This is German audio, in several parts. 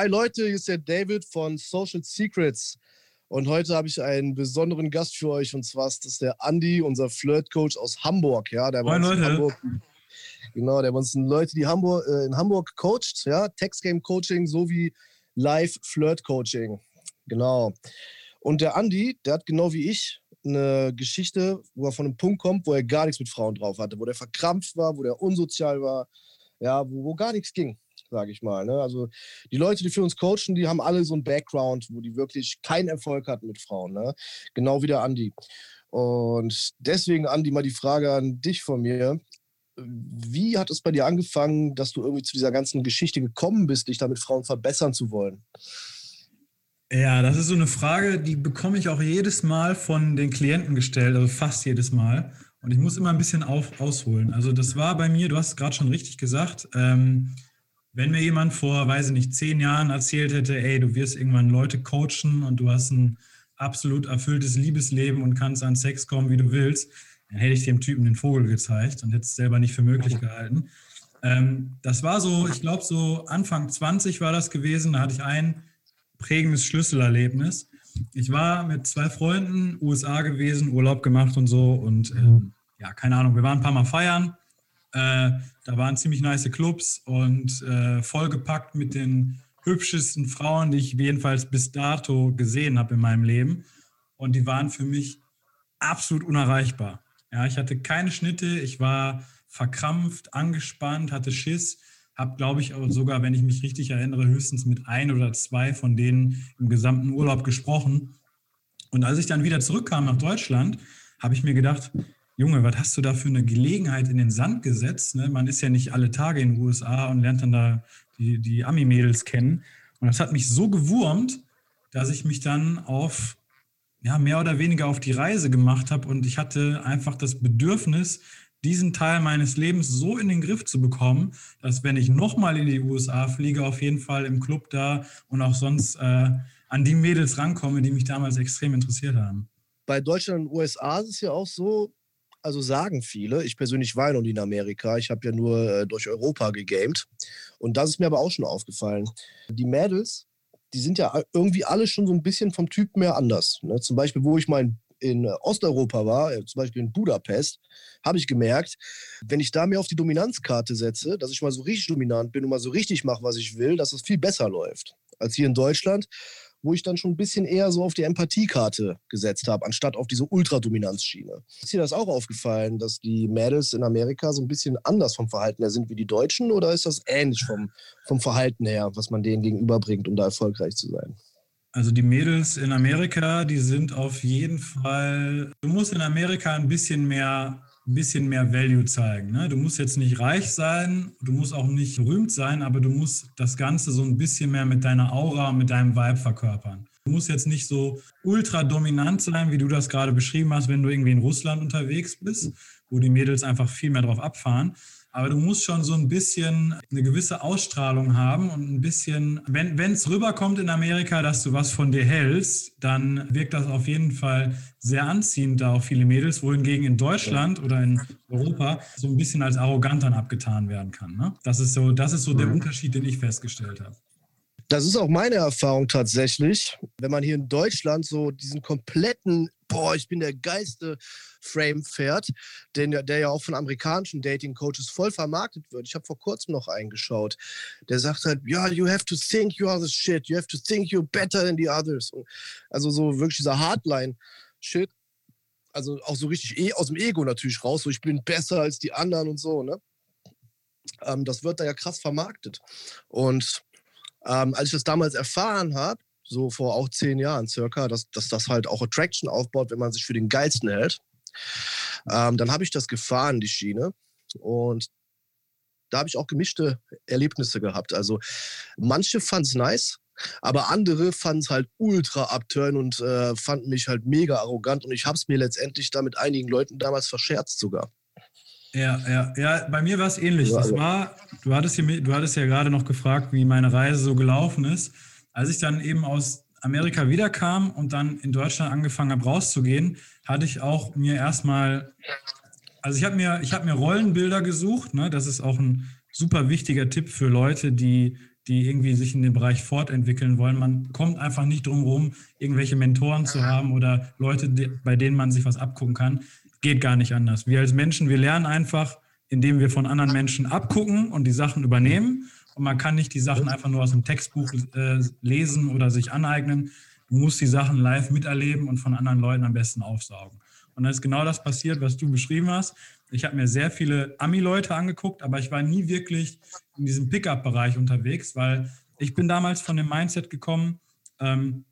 hi Leute, hier ist der David von Social Secrets. Und heute habe ich einen besonderen Gast für euch und zwar ist das der Andy, unser Flirt-Coach aus Hamburg. Ja, der Moin Leute. Hamburg, genau, der bei uns Leute, die Hamburg, äh, in Hamburg coacht, ja, Text-Game-Coaching sowie Live-Flirt-Coaching. Genau. Und der Andy, der hat genau wie ich eine Geschichte, wo er von einem Punkt kommt, wo er gar nichts mit Frauen drauf hatte, wo der verkrampft war, wo der unsozial war, ja, wo, wo gar nichts ging sage ich mal. Ne? Also die Leute, die für uns coachen, die haben alle so einen Background, wo die wirklich keinen Erfolg hatten mit Frauen. Ne? Genau wie der Andi. Und deswegen, Andi, mal die Frage an dich von mir. Wie hat es bei dir angefangen, dass du irgendwie zu dieser ganzen Geschichte gekommen bist, dich da mit Frauen verbessern zu wollen? Ja, das ist so eine Frage, die bekomme ich auch jedes Mal von den Klienten gestellt, also fast jedes Mal. Und ich muss immer ein bisschen auf, ausholen. Also das war bei mir, du hast es gerade schon richtig gesagt, ähm, wenn mir jemand vor, weiß ich nicht, zehn Jahren erzählt hätte, ey, du wirst irgendwann Leute coachen und du hast ein absolut erfülltes Liebesleben und kannst an Sex kommen, wie du willst, dann hätte ich dem Typen den Vogel gezeigt und hätte es selber nicht für möglich gehalten. Ähm, das war so, ich glaube, so Anfang 20 war das gewesen. Da hatte ich ein prägendes Schlüsselerlebnis. Ich war mit zwei Freunden USA gewesen, Urlaub gemacht und so und ähm, ja, keine Ahnung, wir waren ein paar Mal feiern äh, da waren ziemlich nice Clubs und äh, vollgepackt mit den hübschesten Frauen, die ich jedenfalls bis dato gesehen habe in meinem Leben. Und die waren für mich absolut unerreichbar. Ja, ich hatte keine Schnitte, ich war verkrampft, angespannt, hatte Schiss, habe, glaube ich, sogar, wenn ich mich richtig erinnere, höchstens mit ein oder zwei von denen im gesamten Urlaub gesprochen. Und als ich dann wieder zurückkam nach Deutschland, habe ich mir gedacht, Junge, was hast du da für eine Gelegenheit in den Sand gesetzt? Ne? Man ist ja nicht alle Tage in den USA und lernt dann da die, die Ami-Mädels kennen. Und das hat mich so gewurmt, dass ich mich dann auf, ja, mehr oder weniger auf die Reise gemacht habe und ich hatte einfach das Bedürfnis, diesen Teil meines Lebens so in den Griff zu bekommen, dass wenn ich nochmal in die USA fliege, auf jeden Fall im Club da und auch sonst äh, an die Mädels rankomme, die mich damals extrem interessiert haben. Bei Deutschland und USA ist es ja auch so, also sagen viele. Ich persönlich war ja noch nie in Amerika. Ich habe ja nur äh, durch Europa gegamed. Und das ist mir aber auch schon aufgefallen. Die Mädels, die sind ja irgendwie alle schon so ein bisschen vom Typ mehr anders. Ne? Zum Beispiel, wo ich mal in, in äh, Osteuropa war, äh, zum Beispiel in Budapest, habe ich gemerkt, wenn ich da mehr auf die Dominanzkarte setze, dass ich mal so richtig dominant bin und mal so richtig mache, was ich will, dass es viel besser läuft als hier in Deutschland wo ich dann schon ein bisschen eher so auf die Empathiekarte gesetzt habe, anstatt auf diese Ultradominanzschiene. Ist dir das auch aufgefallen, dass die Mädels in Amerika so ein bisschen anders vom Verhalten her sind wie die Deutschen oder ist das ähnlich vom, vom Verhalten her, was man denen gegenüberbringt, um da erfolgreich zu sein? Also die Mädels in Amerika, die sind auf jeden Fall, du musst in Amerika ein bisschen mehr ein bisschen mehr Value zeigen. Ne? Du musst jetzt nicht reich sein, du musst auch nicht berühmt sein, aber du musst das Ganze so ein bisschen mehr mit deiner Aura, mit deinem Vibe verkörpern. Du musst jetzt nicht so ultra dominant sein, wie du das gerade beschrieben hast, wenn du irgendwie in Russland unterwegs bist, wo die Mädels einfach viel mehr drauf abfahren, aber du musst schon so ein bisschen eine gewisse Ausstrahlung haben und ein bisschen, wenn es rüberkommt in Amerika, dass du was von dir hältst, dann wirkt das auf jeden Fall sehr anziehend da auf viele Mädels, wohingegen in Deutschland oder in Europa so ein bisschen als arrogant dann abgetan werden kann. Ne? Das ist so, das ist so der Unterschied, den ich festgestellt habe. Das ist auch meine Erfahrung tatsächlich. Wenn man hier in Deutschland so diesen kompletten, boah, ich bin der geilste Frame fährt, den, der ja auch von amerikanischen Dating-Coaches voll vermarktet wird. Ich habe vor kurzem noch eingeschaut. Der sagt halt, ja, you have to think you are the shit, you have to think you're better than the others. Also so wirklich dieser Hardline-Shit. Also auch so richtig eh aus dem Ego natürlich raus, so ich bin besser als die anderen und so, ne? Ähm, das wird da ja krass vermarktet. Und ähm, als ich das damals erfahren habe, so vor auch zehn Jahren circa, dass, dass das halt auch Attraction aufbaut, wenn man sich für den Geilsten hält, ähm, dann habe ich das gefahren, die Schiene. Und da habe ich auch gemischte Erlebnisse gehabt. Also manche fanden es nice, aber andere fanden es halt ultra abturn und äh, fanden mich halt mega arrogant. Und ich habe es mir letztendlich da mit einigen Leuten damals verscherzt sogar. Ja, ja, ja, bei mir war es ähnlich. Das war, du hattest, hier, du hattest ja gerade noch gefragt, wie meine Reise so gelaufen ist. Als ich dann eben aus Amerika wiederkam und dann in Deutschland angefangen habe rauszugehen, hatte ich auch mir erstmal, also ich habe mir, ich habe mir Rollenbilder gesucht. Ne? Das ist auch ein super wichtiger Tipp für Leute, die, die irgendwie sich in dem Bereich fortentwickeln wollen. Man kommt einfach nicht drum herum, irgendwelche Mentoren zu haben oder Leute, bei denen man sich was abgucken kann. Geht gar nicht anders. Wir als Menschen, wir lernen einfach, indem wir von anderen Menschen abgucken und die Sachen übernehmen. Und man kann nicht die Sachen einfach nur aus dem Textbuch äh, lesen oder sich aneignen. Du musst die Sachen live miterleben und von anderen Leuten am besten aufsaugen. Und dann ist genau das passiert, was du beschrieben hast. Ich habe mir sehr viele Ami-Leute angeguckt, aber ich war nie wirklich in diesem Pickup-Bereich unterwegs, weil ich bin damals von dem Mindset gekommen, ähm,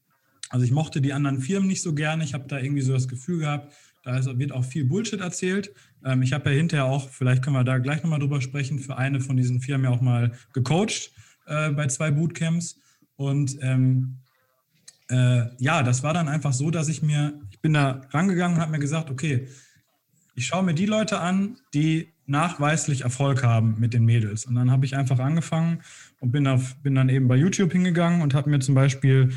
also ich mochte die anderen Firmen nicht so gerne. Ich habe da irgendwie so das Gefühl gehabt, da ist, wird auch viel Bullshit erzählt. Ähm, ich habe ja hinterher auch, vielleicht können wir da gleich nochmal drüber sprechen, für eine von diesen Firmen ja auch mal gecoacht äh, bei zwei Bootcamps. Und ähm, äh, ja, das war dann einfach so, dass ich mir, ich bin da rangegangen und habe mir gesagt, okay, ich schaue mir die Leute an, die nachweislich Erfolg haben mit den Mädels. Und dann habe ich einfach angefangen und bin, auf, bin dann eben bei YouTube hingegangen und habe mir zum Beispiel,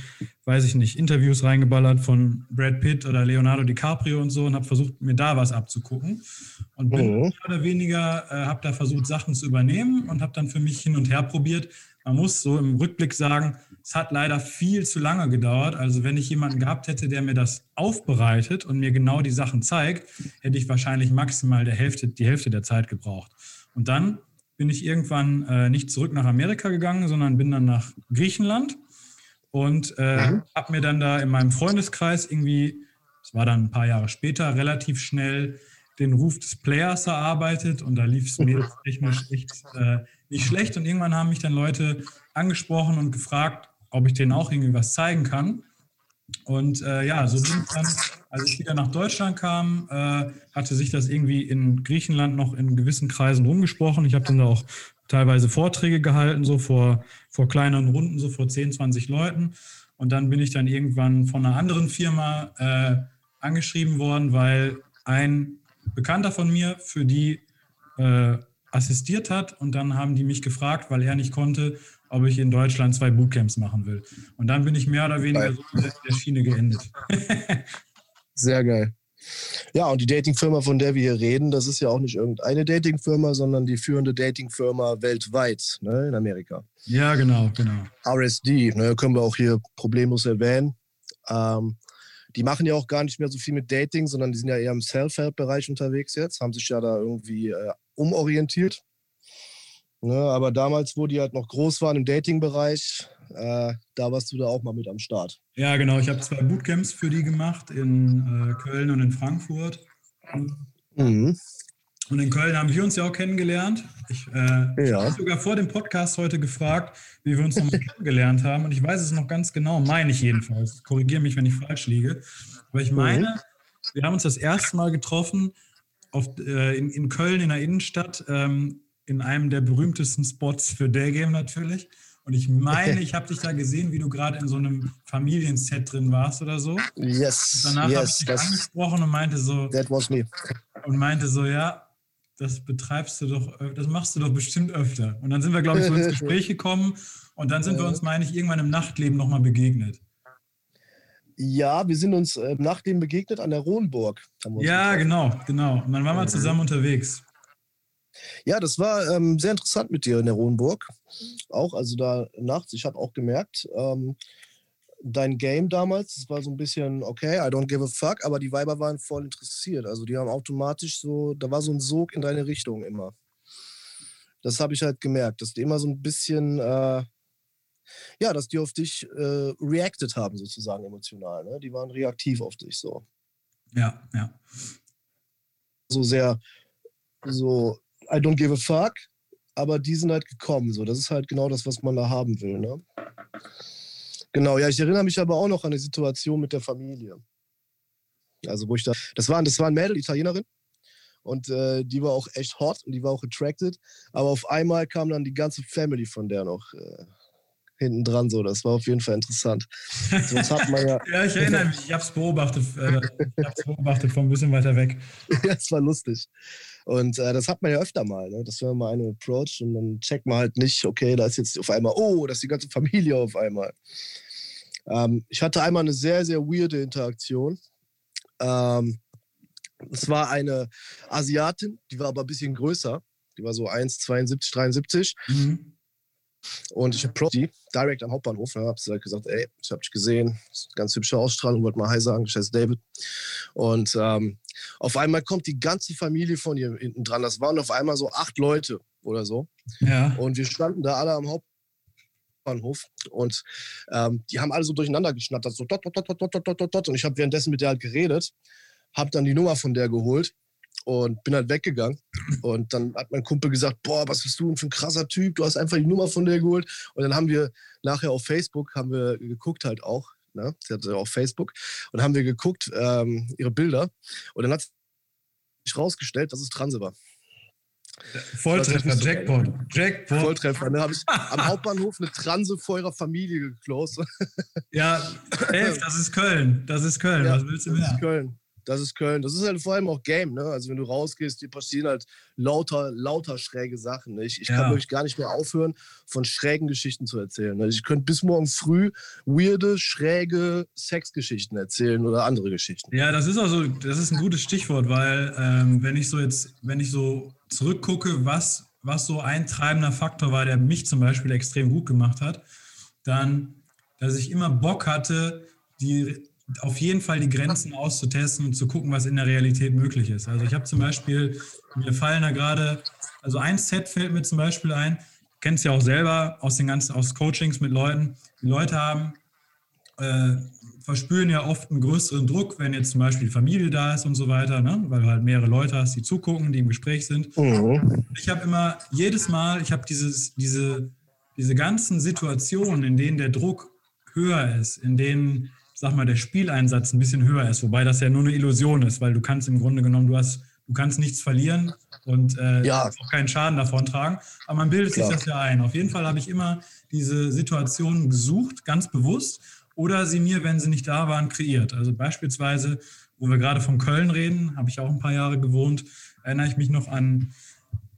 weiß ich nicht, Interviews reingeballert von Brad Pitt oder Leonardo DiCaprio und so und habe versucht, mir da was abzugucken. Und bin mhm. mehr oder weniger, äh, habe da versucht, Sachen zu übernehmen und habe dann für mich hin und her probiert. Man muss so im Rückblick sagen, es hat leider viel zu lange gedauert. Also wenn ich jemanden gehabt hätte, der mir das aufbereitet und mir genau die Sachen zeigt, hätte ich wahrscheinlich maximal der Hälfte, die Hälfte der Zeit gebraucht. Und dann bin ich irgendwann äh, nicht zurück nach Amerika gegangen, sondern bin dann nach Griechenland und äh, mhm. habe mir dann da in meinem Freundeskreis irgendwie, das war dann ein paar Jahre später, relativ schnell den Ruf des Players erarbeitet und da lief es mir technisch echt äh, nicht schlecht. Und irgendwann haben mich dann Leute angesprochen und gefragt, ob ich denen auch irgendwie was zeigen kann. Und äh, ja, so bin ich dann, als ich wieder nach Deutschland kam, äh, hatte sich das irgendwie in Griechenland noch in gewissen Kreisen rumgesprochen. Ich habe dann da auch teilweise Vorträge gehalten, so vor, vor kleineren Runden, so vor 10, 20 Leuten. Und dann bin ich dann irgendwann von einer anderen Firma äh, angeschrieben worden, weil ein Bekannter von mir für die äh, assistiert hat. Und dann haben die mich gefragt, weil er nicht konnte, ob ich in Deutschland zwei Bootcamps machen will. Und dann bin ich mehr oder weniger so in der Schiene geendet. Sehr geil. Ja, und die Datingfirma, von der wir hier reden, das ist ja auch nicht irgendeine Datingfirma, sondern die führende Datingfirma weltweit ne, in Amerika. Ja, genau, genau. RSD, ne, können wir auch hier problemlos erwähnen. Ähm, die machen ja auch gar nicht mehr so viel mit Dating, sondern die sind ja eher im Self-Help-Bereich unterwegs jetzt, haben sich ja da irgendwie äh, umorientiert. Ne, aber damals, wo die halt noch groß waren im Dating-Bereich, äh, da warst du da auch mal mit am Start. Ja, genau. Ich habe zwei Bootcamps für die gemacht in äh, Köln und in Frankfurt. Mhm. Und in Köln haben wir uns ja auch kennengelernt. Ich, äh, ja. habe sogar vor dem Podcast heute gefragt, wie wir uns noch kennengelernt haben. Und ich weiß es noch ganz genau, meine ich jedenfalls. Korrigiere mich, wenn ich falsch liege. Aber ich meine, mhm. wir haben uns das erste Mal getroffen auf, äh, in, in Köln in der Innenstadt. Ähm, in einem der berühmtesten Spots für Daygame natürlich. Und ich meine, ich habe dich da gesehen, wie du gerade in so einem Familienset drin warst oder so. Yes. Und danach yes, habe ich dich angesprochen und meinte so. That was me. Und meinte so, ja, das betreibst du doch, das machst du doch bestimmt öfter. Und dann sind wir, glaube ich, so ins Gespräch gekommen und dann sind wir uns, meine ich, irgendwann im Nachtleben nochmal begegnet. Ja, wir sind uns im Nachtleben begegnet an der Rohnburg. Ja, genau, genau. Und dann waren wir zusammen unterwegs. Ja, das war ähm, sehr interessant mit dir in der Rohenburg. Auch, also da nachts, ich habe auch gemerkt, ähm, dein Game damals, das war so ein bisschen, okay, I don't give a fuck, aber die Weiber waren voll interessiert. Also die haben automatisch so, da war so ein Sog in deine Richtung immer. Das habe ich halt gemerkt, dass die immer so ein bisschen, äh, ja, dass die auf dich äh, reacted haben, sozusagen emotional. Ne? Die waren reaktiv auf dich so. Ja, ja. So sehr, so I don't give a fuck, aber die sind halt gekommen. So, das ist halt genau das, was man da haben will. Ne? Genau, ja, ich erinnere mich aber auch noch an die Situation mit der Familie. Also, wo ich da, das war, das war ein Mädel, Italienerin. Und äh, die war auch echt hot und die war auch attracted. Aber auf einmal kam dann die ganze Family von der noch äh, hinten dran. So, das war auf jeden Fall interessant. Sonst hat man ja, ja, ich erinnere mich, ich habe es beobachtet, äh, ich hab's beobachtet von ein bisschen weiter weg. ja, es war lustig. Und äh, das hat man ja öfter mal, ne? dass wenn man mal eine approach und dann checkt man halt nicht, okay, da ist jetzt auf einmal, oh, das ist die ganze Familie auf einmal. Ähm, ich hatte einmal eine sehr, sehr weirde Interaktion. Ähm, es war eine Asiatin, die war aber ein bisschen größer. Die war so 1,72, 73. Mhm. Und ich habe die direkt am Hauptbahnhof. Ne, habe halt gesagt, ey, ich habe dich gesehen, ganz hübsche Ausstrahlung, wollte mal Hi sagen, ich heiße David. Und ähm, auf einmal kommt die ganze Familie von ihr hinten dran. Das waren auf einmal so acht Leute oder so. Ja. Und wir standen da alle am Hauptbahnhof und ähm, die haben alle so durcheinander geschnattert, so dot, dot, dot, dot, dot, dot, dot. Und ich habe währenddessen mit der halt geredet, habe dann die Nummer von der geholt und bin halt weggegangen. Und dann hat mein Kumpel gesagt, boah, was bist du denn für ein krasser Typ, du hast einfach die Nummer von der geholt. Und dann haben wir nachher auf Facebook, haben wir geguckt halt auch, ne? sie hatte auf Facebook, und haben wir geguckt, ähm, ihre Bilder. Und dann hat sich rausgestellt, dass es Transe war. Volltreffer, Jackpot. Jackpot. Volltreffer. Ne? Habe ich am Hauptbahnhof eine Transe vor ihrer Familie geklost. ja, elf, das ist Köln. Das ist Köln. Ja, Was willst du mehr? Das ist Köln das ist Köln. Das ist halt vor allem auch Game, ne? Also wenn du rausgehst, dir passieren halt lauter, lauter schräge Sachen. Ne? Ich, ich ja. kann wirklich gar nicht mehr aufhören, von schrägen Geschichten zu erzählen. Ne? Ich könnte bis morgen früh weirde, schräge Sexgeschichten erzählen oder andere Geschichten. Ja, das ist also, das ist ein gutes Stichwort, weil ähm, wenn ich so jetzt, wenn ich so zurückgucke, was, was so ein treibender Faktor war, der mich zum Beispiel extrem gut gemacht hat, dann, dass ich immer Bock hatte, die auf jeden Fall die Grenzen auszutesten und zu gucken, was in der Realität möglich ist. Also ich habe zum Beispiel, mir fallen da gerade, also ein Set fällt mir zum Beispiel ein, kennt es ja auch selber aus den ganzen, aus Coachings mit Leuten. Die Leute haben, äh, verspüren ja oft einen größeren Druck, wenn jetzt zum Beispiel Familie da ist und so weiter, ne? weil du halt mehrere Leute hast, die zugucken, die im Gespräch sind. Mhm. Ich habe immer, jedes Mal, ich habe dieses, diese, diese ganzen Situationen, in denen der Druck höher ist, in denen sag mal, der Spieleinsatz ein bisschen höher ist, wobei das ja nur eine Illusion ist, weil du kannst im Grunde genommen, du hast, du kannst nichts verlieren und äh, ja. auch keinen Schaden davon tragen. Aber man bildet Klar. sich das ja ein. Auf jeden Fall habe ich immer diese Situationen gesucht, ganz bewusst, oder sie mir, wenn sie nicht da waren, kreiert. Also beispielsweise, wo wir gerade von Köln reden, habe ich auch ein paar Jahre gewohnt, erinnere ich mich noch an,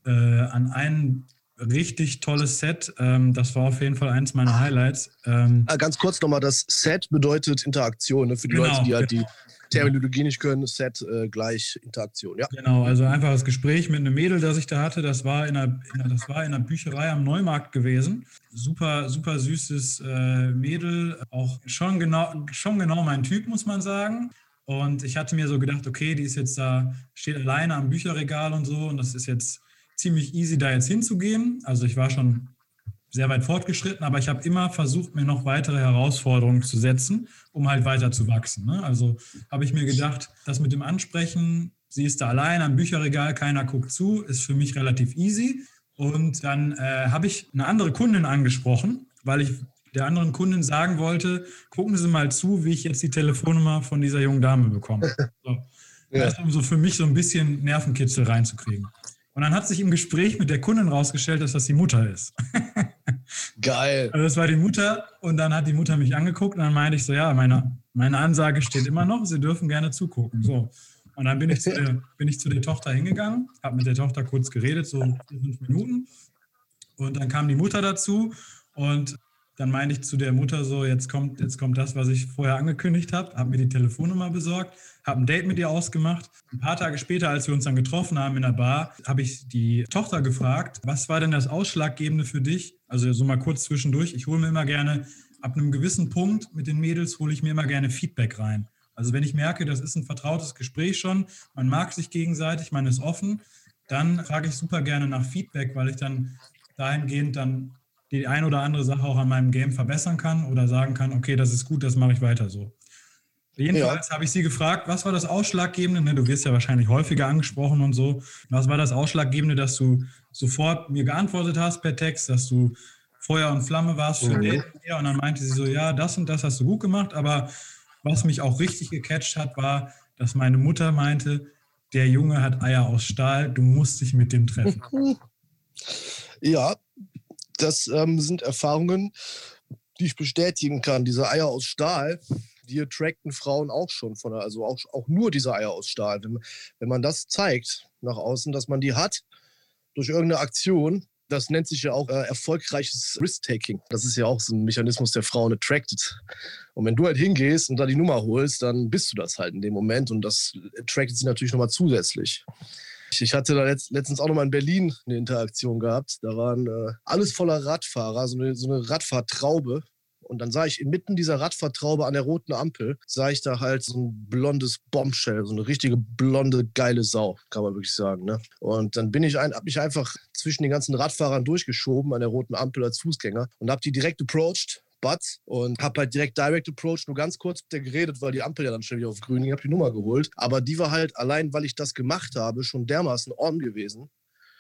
äh, an einen richtig tolles Set. Ähm, das war auf jeden Fall eins meiner Highlights. Ähm, ah, Ganz kurz nochmal, das Set bedeutet Interaktion. Ne? Für die genau, Leute, die halt genau. die Terminologie nicht können, Set äh, gleich Interaktion. Ja. Genau, also einfach das Gespräch mit einem Mädel, das ich da hatte, das war in einer, in einer das war in einer Bücherei am Neumarkt gewesen. Super, super süßes äh, Mädel, auch schon genau, schon genau mein Typ, muss man sagen. Und ich hatte mir so gedacht, okay, die ist jetzt da, steht alleine am Bücherregal und so, und das ist jetzt ziemlich easy, da jetzt hinzugehen. Also ich war schon sehr weit fortgeschritten, aber ich habe immer versucht, mir noch weitere Herausforderungen zu setzen, um halt weiter zu wachsen. Ne? Also habe ich mir gedacht, das mit dem Ansprechen, sie ist da allein am Bücherregal, keiner guckt zu, ist für mich relativ easy. Und dann äh, habe ich eine andere Kundin angesprochen, weil ich der anderen Kundin sagen wollte, gucken Sie mal zu, wie ich jetzt die Telefonnummer von dieser jungen Dame bekomme. So. Ja. Das, um so für mich so ein bisschen Nervenkitzel reinzukriegen. Und dann hat sich im Gespräch mit der Kundin rausgestellt, dass das die Mutter ist. Geil. Also das war die Mutter und dann hat die Mutter mich angeguckt und dann meinte ich so, ja, meine, meine Ansage steht immer noch, Sie dürfen gerne zugucken. So. Und dann bin ich zu der, bin ich zu der Tochter hingegangen, habe mit der Tochter kurz geredet, so fünf Minuten. Und dann kam die Mutter dazu und dann meinte ich zu der Mutter so, jetzt kommt, jetzt kommt das, was ich vorher angekündigt habe, habe mir die Telefonnummer besorgt, habe ein Date mit ihr ausgemacht. Ein paar Tage später, als wir uns dann getroffen haben in der Bar, habe ich die Tochter gefragt, was war denn das Ausschlaggebende für dich? Also so mal kurz zwischendurch. Ich hole mir immer gerne, ab einem gewissen Punkt mit den Mädels, hole ich mir immer gerne Feedback rein. Also wenn ich merke, das ist ein vertrautes Gespräch schon, man mag sich gegenseitig, man ist offen, dann frage ich super gerne nach Feedback, weil ich dann dahingehend dann die ein oder andere Sache auch an meinem Game verbessern kann oder sagen kann, okay, das ist gut, das mache ich weiter so. Jedenfalls ja. habe ich sie gefragt, was war das Ausschlaggebende? Ne, du wirst ja wahrscheinlich häufiger angesprochen und so. Was war das Ausschlaggebende, dass du sofort mir geantwortet hast per Text, dass du Feuer und Flamme warst für mhm. den? Und dann meinte sie so, ja, das und das hast du gut gemacht. Aber was mich auch richtig gecatcht hat, war, dass meine Mutter meinte, der Junge hat Eier aus Stahl, du musst dich mit dem treffen. Ja, das ähm, sind Erfahrungen, die ich bestätigen kann. Diese Eier aus Stahl, die attracten Frauen auch schon von, also auch, auch nur diese Eier aus Stahl. Wenn, wenn man das zeigt nach außen, dass man die hat durch irgendeine Aktion, das nennt sich ja auch äh, erfolgreiches Risk-Taking. Das ist ja auch so ein Mechanismus, der Frauen attracted. Und wenn du halt hingehst und da die Nummer holst, dann bist du das halt in dem Moment und das attractet sie natürlich nochmal zusätzlich. Ich hatte da letzt, letztens auch noch mal in Berlin eine Interaktion gehabt. Da waren äh, alles voller Radfahrer, so eine, so eine Radfahrtraube. Und dann sah ich inmitten dieser Radfahrtraube an der roten Ampel, sah ich da halt so ein blondes Bombshell, so eine richtige blonde, geile Sau, kann man wirklich sagen. Ne? Und dann bin ich ein, hab mich einfach zwischen den ganzen Radfahrern durchgeschoben an der roten Ampel als Fußgänger und hab die direkt approached, Butts und habe halt direkt Direct Approach nur ganz kurz mit der geredet, weil die Ampel ja dann schon wieder auf grün ging, habe die Nummer geholt. Aber die war halt allein, weil ich das gemacht habe, schon dermaßen on gewesen.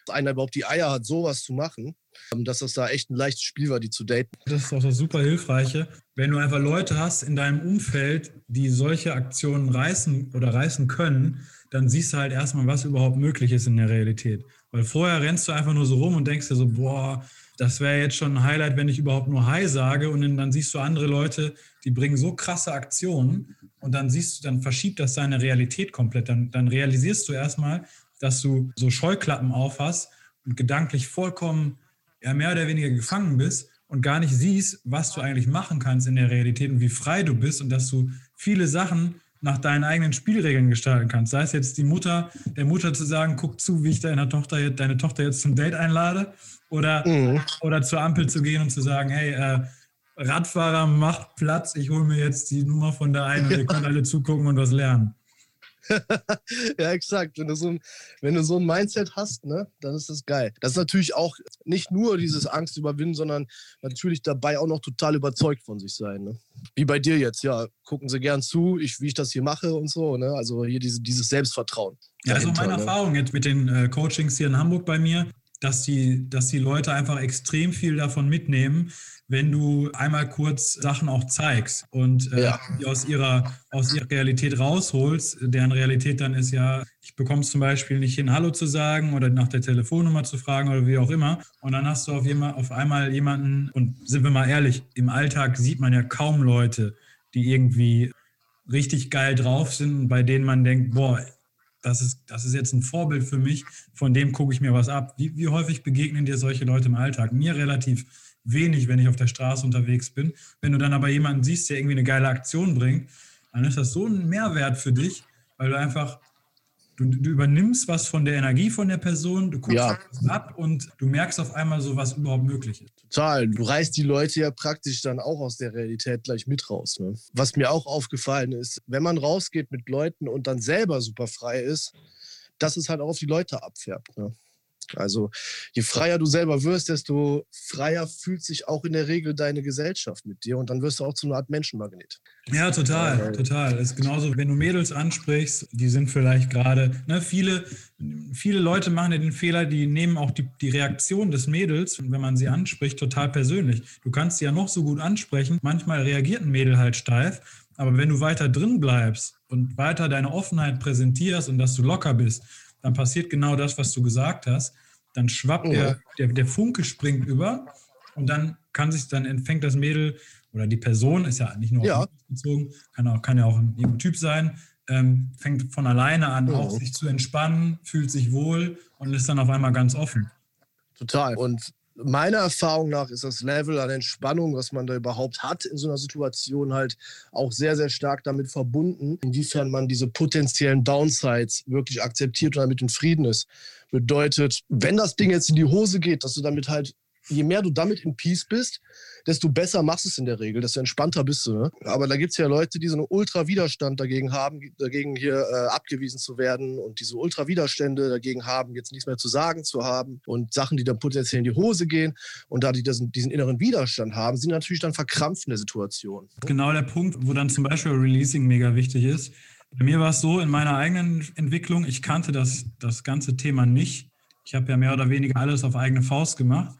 Dass einer überhaupt die Eier hat, sowas zu machen, ähm, dass das da echt ein leichtes Spiel war, die zu daten. Das ist auch das super Hilfreiche, wenn du einfach Leute hast in deinem Umfeld, die solche Aktionen reißen oder reißen können, dann siehst du halt erstmal, was überhaupt möglich ist in der Realität. Weil vorher rennst du einfach nur so rum und denkst dir so, boah, das wäre jetzt schon ein Highlight, wenn ich überhaupt nur Hi sage. Und dann siehst du andere Leute, die bringen so krasse Aktionen und dann siehst du, dann verschiebt das deine Realität komplett. Dann, dann realisierst du erstmal, dass du so Scheuklappen aufhast und gedanklich vollkommen ja, mehr oder weniger gefangen bist und gar nicht siehst, was du eigentlich machen kannst in der Realität und wie frei du bist und dass du viele Sachen nach deinen eigenen Spielregeln gestalten kannst. Sei es jetzt die Mutter, der Mutter zu sagen, guck zu, wie ich deine Tochter, deine Tochter jetzt zum Date einlade oder, mhm. oder zur Ampel zu gehen und zu sagen, hey, äh, Radfahrer, macht Platz, ich hole mir jetzt die Nummer von der einen und ihr könnt alle zugucken und was lernen. ja, exakt. Wenn du, so ein, wenn du so ein Mindset hast, ne, dann ist das geil. Das ist natürlich auch nicht nur dieses Angst überwinden, sondern natürlich dabei auch noch total überzeugt von sich sein. Ne? Wie bei dir jetzt, ja, gucken sie gern zu, ich, wie ich das hier mache und so. Ne? Also hier diese, dieses Selbstvertrauen. Ja, also meine ne? Erfahrung jetzt mit den äh, Coachings hier in Hamburg bei mir, dass die, dass die Leute einfach extrem viel davon mitnehmen, wenn du einmal kurz Sachen auch zeigst und äh, ja. die aus ihrer, aus ihrer Realität rausholst. Deren Realität dann ist ja, ich bekomme es zum Beispiel nicht hin, Hallo zu sagen oder nach der Telefonnummer zu fragen oder wie auch immer. Und dann hast du auf, jemand, auf einmal jemanden, und sind wir mal ehrlich, im Alltag sieht man ja kaum Leute, die irgendwie richtig geil drauf sind, bei denen man denkt, boah, das ist, das ist jetzt ein Vorbild für mich, von dem gucke ich mir was ab. Wie, wie häufig begegnen dir solche Leute im Alltag? Mir relativ wenig, wenn ich auf der Straße unterwegs bin. Wenn du dann aber jemanden siehst, der irgendwie eine geile Aktion bringt, dann ist das so ein Mehrwert für dich, weil du einfach, du, du übernimmst was von der Energie von der Person, du guckst ja. ab und du merkst auf einmal so, was überhaupt möglich ist. Total. Du reißt die Leute ja praktisch dann auch aus der Realität gleich mit raus. Ne? Was mir auch aufgefallen ist, wenn man rausgeht mit Leuten und dann selber super frei ist, dass es halt auch auf die Leute abfärbt. Ne? Also je freier du selber wirst, desto freier fühlt sich auch in der Regel deine Gesellschaft mit dir und dann wirst du auch zu einer Art Menschenmagnet. Ja, total, total. Das ist genauso, wenn du Mädels ansprichst, die sind vielleicht gerade, ne, viele, viele Leute machen ja den Fehler, die nehmen auch die, die Reaktion des Mädels, wenn man sie anspricht, total persönlich. Du kannst sie ja noch so gut ansprechen, manchmal reagiert ein Mädel halt steif, aber wenn du weiter drin bleibst und weiter deine Offenheit präsentierst und dass du locker bist, dann passiert genau das, was du gesagt hast. Dann schwappt der, der, der Funke springt über und dann kann sich, dann fängt das Mädel oder die Person, ist ja nicht nur ja. bezogen, kann, auch, kann ja auch ein, Typ sein, ähm, fängt von alleine an, mhm. auch sich zu entspannen, fühlt sich wohl und ist dann auf einmal ganz offen. Total. Und meiner Erfahrung nach ist das Level an Entspannung, was man da überhaupt hat in so einer Situation, halt auch sehr, sehr stark damit verbunden, inwiefern man diese potenziellen Downsides wirklich akzeptiert und damit in Frieden ist. Bedeutet, wenn das Ding jetzt in die Hose geht, dass du damit halt, je mehr du damit in Peace bist, desto besser machst du es in der Regel, desto entspannter bist du. Ne? Aber da gibt es ja Leute, die so einen Ultra-Widerstand dagegen haben, dagegen hier äh, abgewiesen zu werden und diese Ultra-Widerstände dagegen haben, jetzt nichts mehr zu sagen zu haben und Sachen, die dann potenziell in die Hose gehen und da die diesen, diesen inneren Widerstand haben, sind natürlich dann verkrampft in der Situation. Genau der Punkt, wo dann zum Beispiel Releasing mega wichtig ist. Bei mir war es so in meiner eigenen Entwicklung, ich kannte das, das ganze Thema nicht. Ich habe ja mehr oder weniger alles auf eigene Faust gemacht.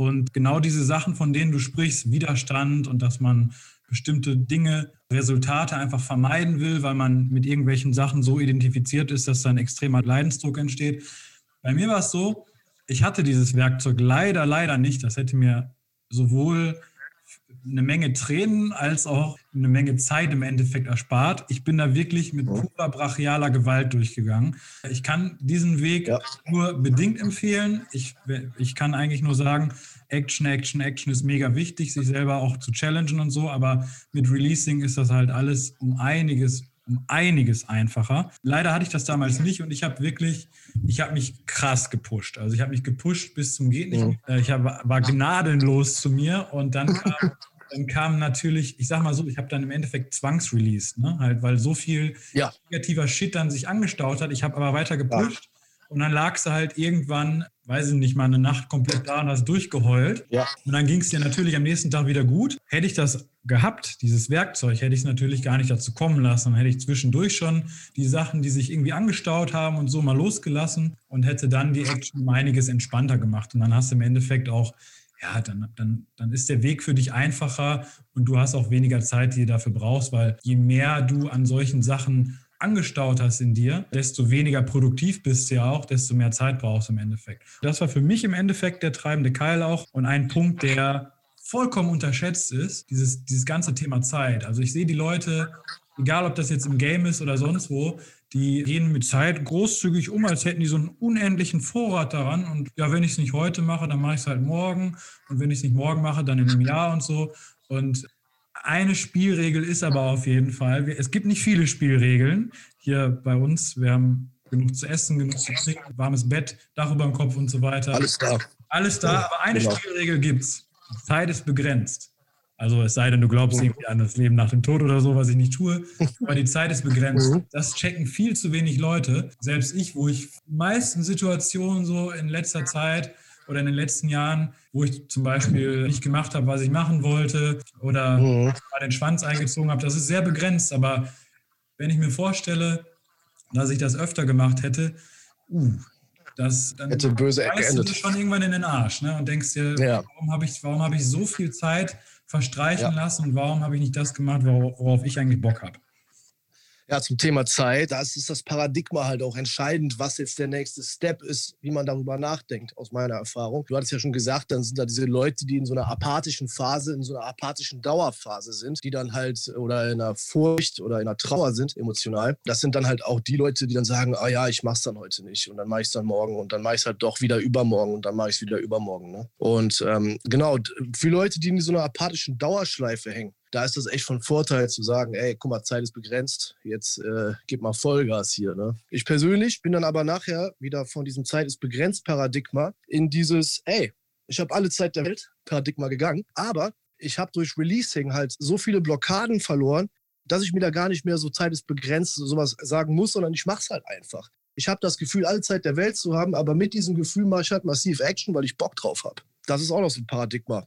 Und genau diese Sachen, von denen du sprichst, Widerstand und dass man bestimmte Dinge, Resultate einfach vermeiden will, weil man mit irgendwelchen Sachen so identifiziert ist, dass da ein extremer Leidensdruck entsteht. Bei mir war es so, ich hatte dieses Werkzeug leider, leider nicht. Das hätte mir sowohl eine Menge Tränen als auch eine Menge Zeit im Endeffekt erspart. Ich bin da wirklich mit purer brachialer Gewalt durchgegangen. Ich kann diesen Weg ja. nur bedingt empfehlen. Ich, ich kann eigentlich nur sagen, Action, Action, Action ist mega wichtig, sich selber auch zu challengen und so, aber mit Releasing ist das halt alles um einiges um einiges einfacher. Leider hatte ich das damals nicht und ich habe wirklich, ich habe mich krass gepusht. Also ich habe mich gepusht bis zum geht nicht. Mhm. Äh, ich hab, war gnadenlos zu mir und dann kam, dann kam natürlich, ich sag mal so, ich habe dann im Endeffekt zwangsreleased, ne? halt, weil so viel ja. negativer Shit dann sich angestaut hat. Ich habe aber weiter gepusht. Ja. Und dann lagst du halt irgendwann, weiß ich nicht, mal eine Nacht komplett da und hast durchgeheult. Ja. Und dann ging es dir natürlich am nächsten Tag wieder gut. Hätte ich das gehabt, dieses Werkzeug, hätte ich es natürlich gar nicht dazu kommen lassen. Dann hätte ich zwischendurch schon die Sachen, die sich irgendwie angestaut haben und so mal losgelassen und hätte dann die Action um einiges entspannter gemacht. Und dann hast du im Endeffekt auch ja, dann, dann, dann ist der Weg für dich einfacher und du hast auch weniger Zeit, die du dafür brauchst, weil je mehr du an solchen Sachen angestaut hast in dir, desto weniger produktiv bist du ja auch, desto mehr Zeit brauchst du im Endeffekt. Das war für mich im Endeffekt der treibende Keil auch und ein Punkt, der vollkommen unterschätzt ist, dieses, dieses ganze Thema Zeit. Also ich sehe die Leute, egal ob das jetzt im Game ist oder sonst wo, die gehen mit Zeit großzügig um, als hätten die so einen unendlichen Vorrat daran. Und ja, wenn ich es nicht heute mache, dann mache ich es halt morgen. Und wenn ich es nicht morgen mache, dann in einem Jahr und so. Und eine Spielregel ist aber auf jeden Fall, es gibt nicht viele Spielregeln hier bei uns. Wir haben genug zu essen, genug zu trinken, warmes Bett, Dach über dem Kopf und so weiter. Alles da. Alles da, aber eine genau. Spielregel gibt es. Zeit ist begrenzt. Also es sei denn, du glaubst irgendwie an das Leben nach dem Tod oder so, was ich nicht tue. Aber die Zeit ist begrenzt. Mhm. Das checken viel zu wenig Leute. Selbst ich, wo ich meisten Situationen so in letzter Zeit oder in den letzten Jahren, wo ich zum Beispiel nicht gemacht habe, was ich machen wollte oder mhm. mal den Schwanz eingezogen habe. Das ist sehr begrenzt, aber wenn ich mir vorstelle, dass ich das öfter gemacht hätte, uh, das dann hätte böse geendet. du schon irgendwann in den Arsch ne? und denkst dir, ja. warum habe ich, hab ich so viel Zeit verstreichen ja. lassen und warum habe ich nicht das gemacht, worauf ich eigentlich Bock habe? Ja, zum Thema Zeit, da ist das Paradigma halt auch entscheidend, was jetzt der nächste Step ist, wie man darüber nachdenkt, aus meiner Erfahrung. Du hattest ja schon gesagt, dann sind da diese Leute, die in so einer apathischen Phase, in so einer apathischen Dauerphase sind, die dann halt oder in einer Furcht oder in einer Trauer sind, emotional. Das sind dann halt auch die Leute, die dann sagen, ah ja, ich mach's dann heute nicht und dann mache ich es dann morgen und dann mache ich es halt doch wieder übermorgen und dann mache ich es wieder übermorgen. Ne? Und ähm, genau, für Leute, die in so einer apathischen Dauerschleife hängen, da ist das echt von Vorteil zu sagen, ey, guck mal, Zeit ist begrenzt, jetzt äh, gib mal Vollgas hier. Ne? Ich persönlich bin dann aber nachher wieder von diesem Zeit ist begrenzt Paradigma in dieses, ey, ich habe alle Zeit der Welt Paradigma gegangen, aber ich habe durch Releasing halt so viele Blockaden verloren, dass ich mir da gar nicht mehr so Zeit ist begrenzt sowas sagen muss, sondern ich mache es halt einfach. Ich habe das Gefühl, alle Zeit der Welt zu haben, aber mit diesem Gefühl mache ich halt massiv Action, weil ich Bock drauf habe. Das ist auch noch so ein Paradigma.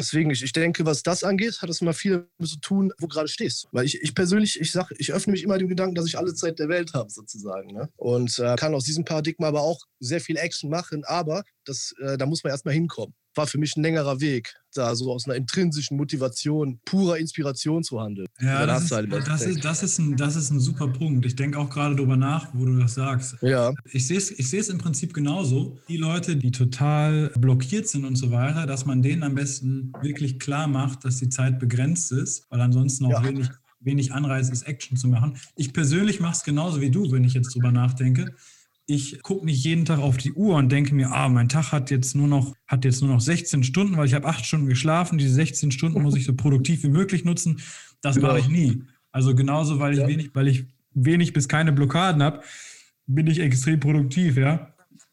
Deswegen, ich, ich denke, was das angeht, hat es immer viel zu tun, wo gerade stehst. Weil ich, ich persönlich, ich sage, ich öffne mich immer dem Gedanken, dass ich alle Zeit der Welt habe, sozusagen. Ne? Und äh, kann aus diesem Paradigma aber auch sehr viel Action machen, aber das, äh, da muss man erstmal hinkommen war für mich ein längerer Weg, da so aus einer intrinsischen Motivation, purer Inspiration zu handeln. Ja, das ist, halt das, ist, das, ist ein, das ist ein super Punkt. Ich denke auch gerade darüber nach, wo du das sagst. Ja. Ich sehe es ich im Prinzip genauso. Die Leute, die total blockiert sind und so weiter, dass man denen am besten wirklich klar macht, dass die Zeit begrenzt ist, weil ansonsten auch ja. wenig wenig Anreiz ist, Action zu machen. Ich persönlich mache es genauso wie du, wenn ich jetzt drüber nachdenke ich gucke nicht jeden Tag auf die Uhr und denke mir, ah, mein Tag hat jetzt nur noch, hat jetzt nur noch 16 Stunden, weil ich habe acht Stunden geschlafen. Diese 16 Stunden muss ich so produktiv wie möglich nutzen. Das genau. mache ich nie. Also genauso, weil ich ja. wenig, weil ich wenig bis keine Blockaden habe, bin ich extrem produktiv, ja.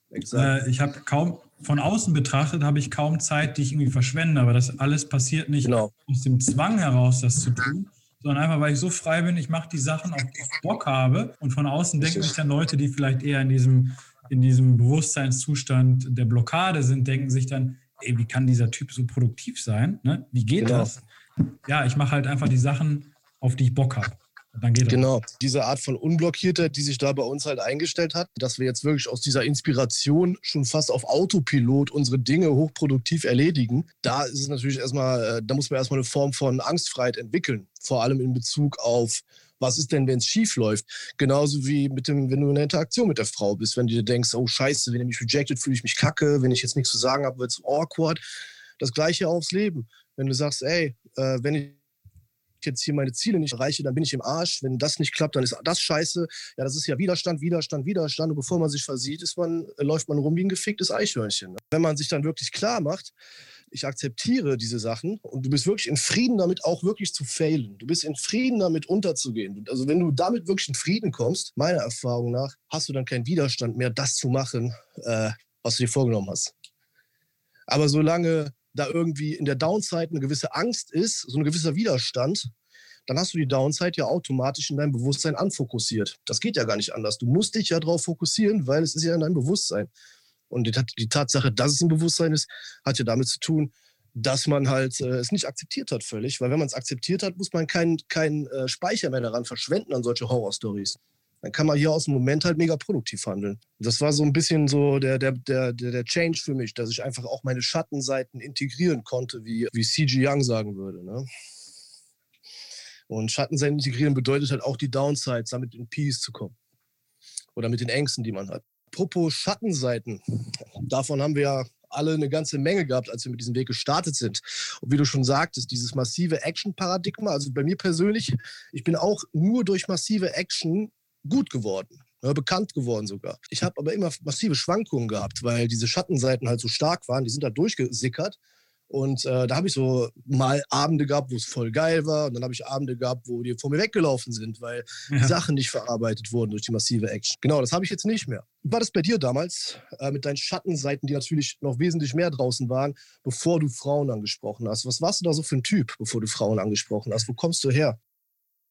Äh, ich habe kaum, von außen betrachtet, habe ich kaum Zeit, die ich irgendwie verschwende, aber das alles passiert nicht genau. aus dem Zwang heraus, das zu tun, sondern einfach, weil ich so frei bin, ich mache die Sachen, auf die ich Bock habe. Und von außen denken sich dann Leute, die vielleicht eher in diesem, in diesem Bewusstseinszustand der Blockade sind, denken sich dann, ey, wie kann dieser Typ so produktiv sein? Ne? Wie geht genau. das? Ja, ich mache halt einfach die Sachen, auf die ich Bock habe. Dann geht genau, das. diese Art von Unblockiertheit, die sich da bei uns halt eingestellt hat, dass wir jetzt wirklich aus dieser Inspiration schon fast auf Autopilot unsere Dinge hochproduktiv erledigen, da ist es natürlich erstmal, äh, da muss man erstmal eine Form von Angstfreiheit entwickeln, vor allem in Bezug auf was ist denn, wenn es schief läuft? Genauso wie mit dem, wenn du in der Interaktion mit der Frau bist, wenn du dir denkst, oh Scheiße, wenn ihr mich rejected, fühle ich mich kacke, wenn ich jetzt nichts zu sagen habe, wird es awkward. Das gleiche aufs Leben. Wenn du sagst, ey, äh, wenn ich jetzt hier meine Ziele nicht erreiche, dann bin ich im Arsch. Wenn das nicht klappt, dann ist das scheiße. Ja, das ist ja Widerstand, Widerstand, Widerstand. Und bevor man sich versieht, ist man, läuft man rum wie ein geficktes Eichhörnchen. Wenn man sich dann wirklich klar macht, ich akzeptiere diese Sachen und du bist wirklich in Frieden damit, auch wirklich zu failen. Du bist in Frieden damit, unterzugehen. Also wenn du damit wirklich in Frieden kommst, meiner Erfahrung nach, hast du dann keinen Widerstand mehr, das zu machen, äh, was du dir vorgenommen hast. Aber solange da irgendwie in der Downside eine gewisse Angst ist, so ein gewisser Widerstand, dann hast du die Downside ja automatisch in deinem Bewusstsein anfokussiert. Das geht ja gar nicht anders. Du musst dich ja darauf fokussieren, weil es ist ja in deinem Bewusstsein. Und die, Tatsache, dass es ein Bewusstsein ist, hat ja damit zu tun, dass man halt äh, es nicht akzeptiert hat völlig. Weil wenn man es akzeptiert hat, muss man keinen kein, äh, Speicher mehr daran verschwenden an solche Horror-Stories. Dann kann man hier aus dem Moment halt mega produktiv handeln. Das war so ein bisschen so der, der, der, der Change für mich, dass ich einfach auch meine Schattenseiten integrieren konnte, wie, wie C.G. Young sagen würde. Ne? Und Schattenseiten integrieren bedeutet halt auch die Downsides, damit in Peace zu kommen. Oder mit den Ängsten, die man hat. Apropos Schattenseiten, davon haben wir ja alle eine ganze Menge gehabt, als wir mit diesem Weg gestartet sind. Und wie du schon sagtest, dieses massive Action-Paradigma, also bei mir persönlich, ich bin auch nur durch massive Action gut geworden. Ja, bekannt geworden sogar. Ich habe aber immer massive Schwankungen gehabt, weil diese Schattenseiten halt so stark waren, die sind da durchgesickert. Und äh, da habe ich so mal Abende gehabt, wo es voll geil war. Und dann habe ich Abende gehabt, wo die vor mir weggelaufen sind, weil ja. die Sachen nicht verarbeitet wurden durch die massive Action. Genau, das habe ich jetzt nicht mehr. Wie war das bei dir damals äh, mit deinen Schattenseiten, die natürlich noch wesentlich mehr draußen waren, bevor du Frauen angesprochen hast? Was warst du da so für ein Typ, bevor du Frauen angesprochen hast? Wo kommst du her?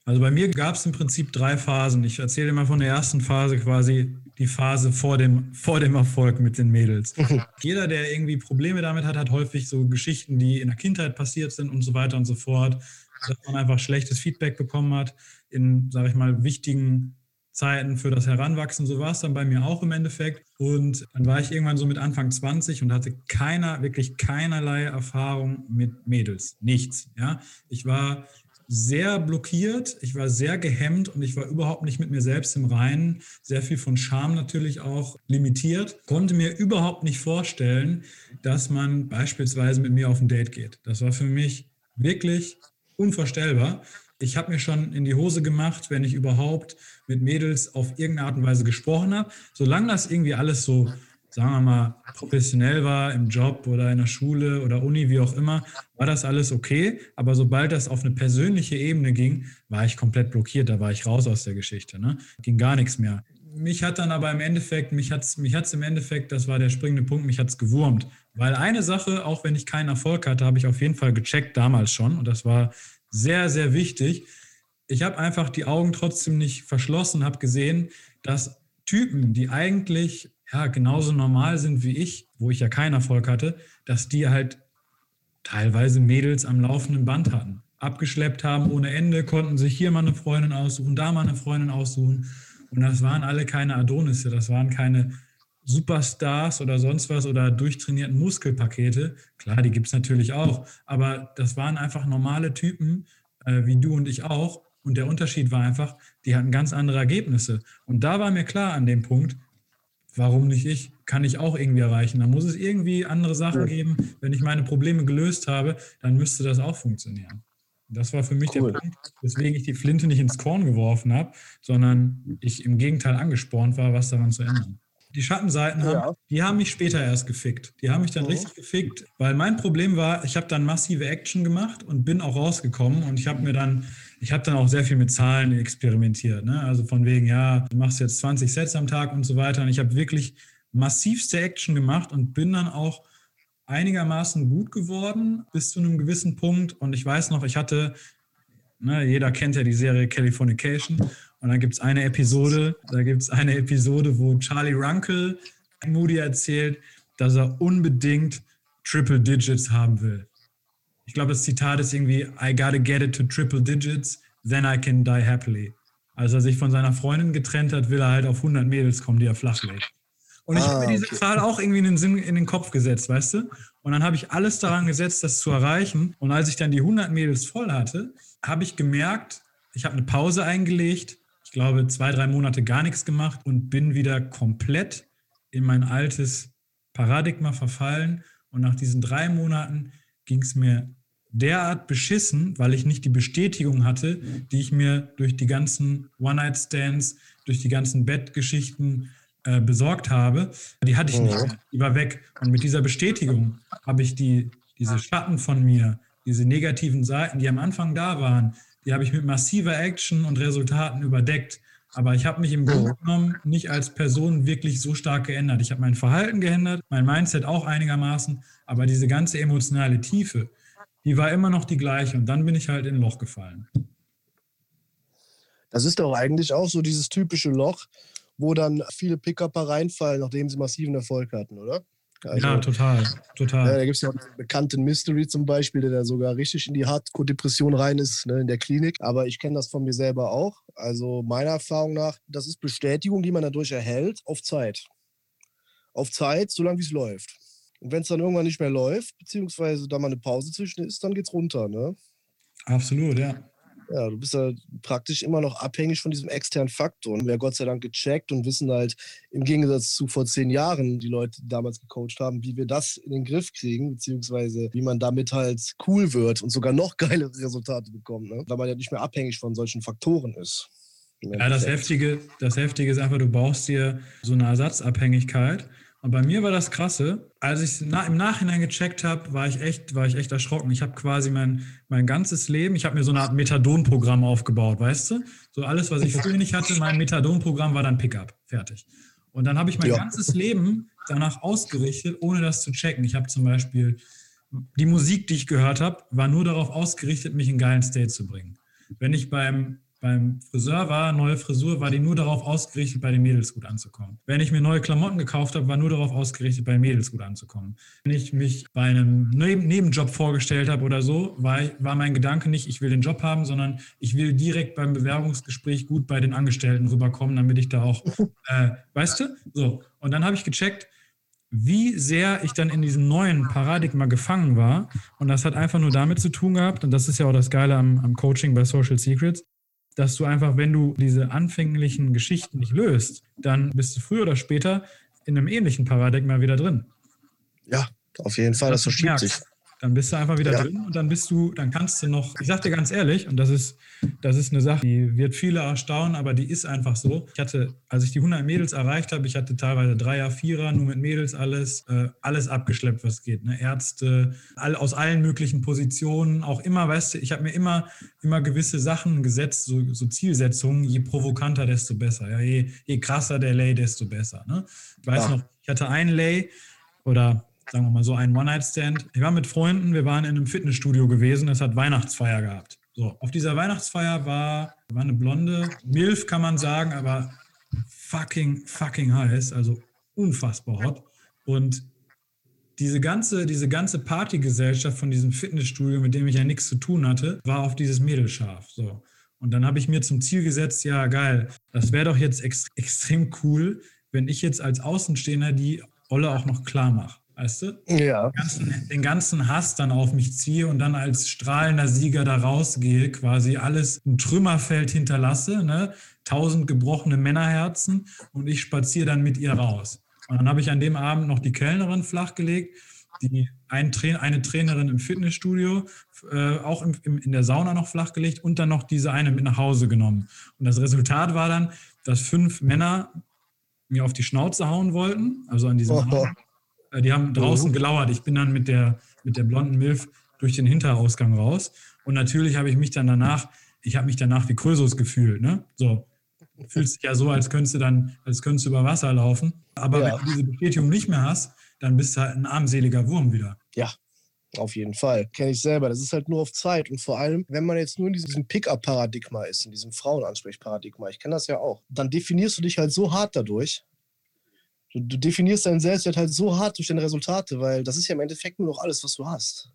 Also bei mir gab es im Prinzip drei Phasen. Ich erzähle mal von der ersten Phase quasi die Phase vor dem, vor dem Erfolg mit den Mädels. Jeder, der irgendwie Probleme damit hat, hat häufig so Geschichten, die in der Kindheit passiert sind und so weiter und so fort, dass man einfach schlechtes Feedback bekommen hat in, sage ich mal, wichtigen Zeiten für das Heranwachsen. So war es dann bei mir auch im Endeffekt. Und dann war ich irgendwann so mit Anfang 20 und hatte keiner, wirklich keinerlei Erfahrung mit Mädels. Nichts. Ja, ich war sehr blockiert, ich war sehr gehemmt und ich war überhaupt nicht mit mir selbst im Reinen. Sehr viel von Scham natürlich auch limitiert. Konnte mir überhaupt nicht vorstellen, dass man beispielsweise mit mir auf ein Date geht. Das war für mich wirklich unvorstellbar. Ich habe mir schon in die Hose gemacht, wenn ich überhaupt mit Mädels auf irgendeine Art und Weise gesprochen habe. Solange das irgendwie alles so sagen wir mal, professionell war im Job oder in der Schule oder Uni, wie auch immer, war das alles okay. Aber sobald das auf eine persönliche Ebene ging, war ich komplett blockiert. Da war ich raus aus der Geschichte. Ne? Ging gar nichts mehr. Mich hat dann aber im Endeffekt, mich hat es mich hat's im Endeffekt, das war der springende Punkt, mich hat es gewurmt. Weil eine Sache, auch wenn ich keinen Erfolg hatte, habe ich auf jeden Fall gecheckt damals schon. Und das war sehr, sehr wichtig. Ich habe einfach die Augen trotzdem nicht verschlossen, habe gesehen, dass Typen, die eigentlich ja, genauso normal sind wie ich, wo ich ja keinen Erfolg hatte, dass die halt teilweise Mädels am laufenden Band hatten. Abgeschleppt haben ohne Ende, konnten sich hier mal eine Freundin aussuchen, da mal eine Freundin aussuchen. Und das waren alle keine Adonisse, das waren keine Superstars oder sonst was oder durchtrainierten Muskelpakete. Klar, die gibt es natürlich auch, aber das waren einfach normale Typen, äh, wie du und ich auch. Und der Unterschied war einfach, die hatten ganz andere Ergebnisse. Und da war mir klar an dem Punkt, warum nicht ich? Kann ich auch irgendwie erreichen. Da muss es irgendwie andere Sachen ja. geben. Wenn ich meine Probleme gelöst habe, dann müsste das auch funktionieren. Das war für mich cool. der Punkt, weswegen ich die Flinte nicht ins Korn geworfen habe, sondern ich im Gegenteil angespornt war, was daran zu ändern. Die Schattenseiten haben, ja. die haben mich später erst gefickt. Die haben mich dann mhm. richtig gefickt, weil mein Problem war, ich habe dann massive Action gemacht und bin auch rausgekommen und ich habe mir dann ich habe dann auch sehr viel mit Zahlen experimentiert. Ne? Also von wegen, ja, du machst jetzt 20 Sets am Tag und so weiter. Und ich habe wirklich massivste Action gemacht und bin dann auch einigermaßen gut geworden bis zu einem gewissen Punkt. Und ich weiß noch, ich hatte, ne, jeder kennt ja die Serie Californication. Und dann gibt es eine Episode, da gibt es eine Episode, wo Charlie Runkle Moody erzählt, dass er unbedingt Triple Digits haben will ich glaube, das Zitat ist irgendwie, I gotta get it to triple digits, then I can die happily. Als er sich von seiner Freundin getrennt hat, will er halt auf 100 Mädels kommen, die er flach legt. Und ich ah, habe mir diese okay. Zahl auch irgendwie in den Sinn, in den Kopf gesetzt, weißt du? Und dann habe ich alles daran gesetzt, das zu erreichen. Und als ich dann die 100 Mädels voll hatte, habe ich gemerkt, ich habe eine Pause eingelegt. Ich glaube, zwei, drei Monate gar nichts gemacht und bin wieder komplett in mein altes Paradigma verfallen. Und nach diesen drei Monaten ging es mir derart beschissen, weil ich nicht die Bestätigung hatte, die ich mir durch die ganzen One-Night-Stands, durch die ganzen Bettgeschichten äh, besorgt habe. Die hatte ich nicht mehr. Die war weg. Und mit dieser Bestätigung habe ich die, die diese Schatten von mir, diese negativen Seiten, die am Anfang da waren, die habe ich mit massiver Action und Resultaten überdeckt. Aber ich habe mich im Grunde genommen nicht als Person wirklich so stark geändert. Ich habe mein Verhalten geändert, mein Mindset auch einigermaßen, aber diese ganze emotionale Tiefe, die war immer noch die gleiche. Und dann bin ich halt in ein Loch gefallen. Das ist doch eigentlich auch so dieses typische Loch, wo dann viele Pick-Upper reinfallen, nachdem sie massiven Erfolg hatten, oder? Also, ja, total, total. Ja, da gibt es ja auch den bekannten Mystery zum Beispiel, der da sogar richtig in die Hardcore-Depression rein ist, ne, in der Klinik. Aber ich kenne das von mir selber auch. Also meiner Erfahrung nach, das ist Bestätigung, die man dadurch erhält, auf Zeit. Auf Zeit, solange wie es läuft. Und wenn es dann irgendwann nicht mehr läuft, beziehungsweise da mal eine Pause zwischen ist, dann geht's runter, ne? Absolut, ja. Ja, du bist ja praktisch immer noch abhängig von diesem externen Faktor. Und wir haben Gott sei Dank gecheckt und wissen halt im Gegensatz zu vor zehn Jahren, die Leute, die damals gecoacht haben, wie wir das in den Griff kriegen, beziehungsweise wie man damit halt cool wird und sogar noch geilere Resultate bekommt, ne? weil man ja nicht mehr abhängig von solchen Faktoren ist. Ja, das Heftige, das Heftige ist einfach, du brauchst dir so eine Ersatzabhängigkeit und bei mir war das Krasse, als ich es im Nachhinein gecheckt habe, war ich echt, war ich echt erschrocken. Ich habe quasi mein, mein ganzes Leben, ich habe mir so eine Art Methadon-Programm aufgebaut, weißt du? So alles, was ich früher nicht hatte, mein Methadon-Programm war dann Pickup, fertig. Und dann habe ich mein ja. ganzes Leben danach ausgerichtet, ohne das zu checken. Ich habe zum Beispiel die Musik, die ich gehört habe, war nur darauf ausgerichtet, mich in geilen State zu bringen. Wenn ich beim beim Friseur war, neue Frisur, war die nur darauf ausgerichtet, bei den Mädels gut anzukommen. Wenn ich mir neue Klamotten gekauft habe, war nur darauf ausgerichtet, bei den Mädels gut anzukommen. Wenn ich mich bei einem Nebenjob vorgestellt habe oder so, war, war mein Gedanke nicht, ich will den Job haben, sondern ich will direkt beim Bewerbungsgespräch gut bei den Angestellten rüberkommen, damit ich da auch, äh, weißt du? So. Und dann habe ich gecheckt, wie sehr ich dann in diesem neuen Paradigma gefangen war. Und das hat einfach nur damit zu tun gehabt, und das ist ja auch das Geile am, am Coaching bei Social Secrets, dass du einfach, wenn du diese anfänglichen Geschichten nicht löst, dann bist du früher oder später in einem ähnlichen Paradigma wieder drin. Ja, auf jeden Fall, das, das verschiebt sich. Dann bist du einfach wieder ja. drin und dann bist du, dann kannst du noch, ich sag dir ganz ehrlich, und das ist, das ist eine Sache, die wird viele erstaunen, aber die ist einfach so. Ich hatte, als ich die 100 Mädels erreicht habe, ich hatte teilweise Dreier, Vierer, nur mit Mädels alles, äh, alles abgeschleppt, was geht. Ne? Ärzte, all, aus allen möglichen Positionen, auch immer, weißt du, ich habe mir immer, immer gewisse Sachen gesetzt, so, so Zielsetzungen, je provokanter, desto besser. Ja? Je, je krasser der Lay, desto besser. Ne? Ich weiß ja. noch, ich hatte einen Lay oder sagen wir mal so einen One-Night-Stand. Ich war mit Freunden, wir waren in einem Fitnessstudio gewesen, es hat Weihnachtsfeier gehabt. So, auf dieser Weihnachtsfeier war, war eine blonde Milf, kann man sagen, aber fucking, fucking heiß, also unfassbar hot. Und diese ganze, diese ganze Partygesellschaft von diesem Fitnessstudio, mit dem ich ja nichts zu tun hatte, war auf dieses Mädel scharf. So. Und dann habe ich mir zum Ziel gesetzt, ja geil, das wäre doch jetzt ex extrem cool, wenn ich jetzt als Außenstehender die Olle auch noch klar mache. Weißt du? Ja. Den ganzen, den ganzen, Hass dann auf mich ziehe und dann als strahlender Sieger da rausgehe, quasi alles ein Trümmerfeld hinterlasse, ne? tausend gebrochene Männerherzen und ich spaziere dann mit ihr raus. Und dann habe ich an dem Abend noch die Kellnerin flachgelegt, die ein Tra eine Trainerin im Fitnessstudio, äh, auch im, im, in der Sauna noch flachgelegt und dann noch diese eine mit nach Hause genommen. Und das Resultat war dann, dass fünf Männer mir auf die Schnauze hauen wollten, also an diesem oh. Abend. Äh, die haben draußen gelauert. Ich bin dann mit der, mit der blonden Milf durch den Hinterausgang raus. Und natürlich habe ich mich dann danach, ich habe mich danach wie Krösus gefühlt. Ne? So, fühlst dich ja so, als könntest du dann, als könntest du über Wasser laufen. Aber ja. wenn du diese Bestätigung nicht mehr hast, dann bist du halt ein armseliger Wurm wieder. Ja, auf jeden Fall. Kenne ich selber. Das ist halt nur auf Zeit. Und vor allem, wenn man jetzt nur in diesem Pickup-Paradigma ist, in diesem Frauenansprechparadigma, ich kenne das ja auch, dann definierst du dich halt so hart dadurch, du, du definierst deinen Selbstwert halt so hart durch deine Resultate, weil das ist ja im Endeffekt nur noch alles, was du hast.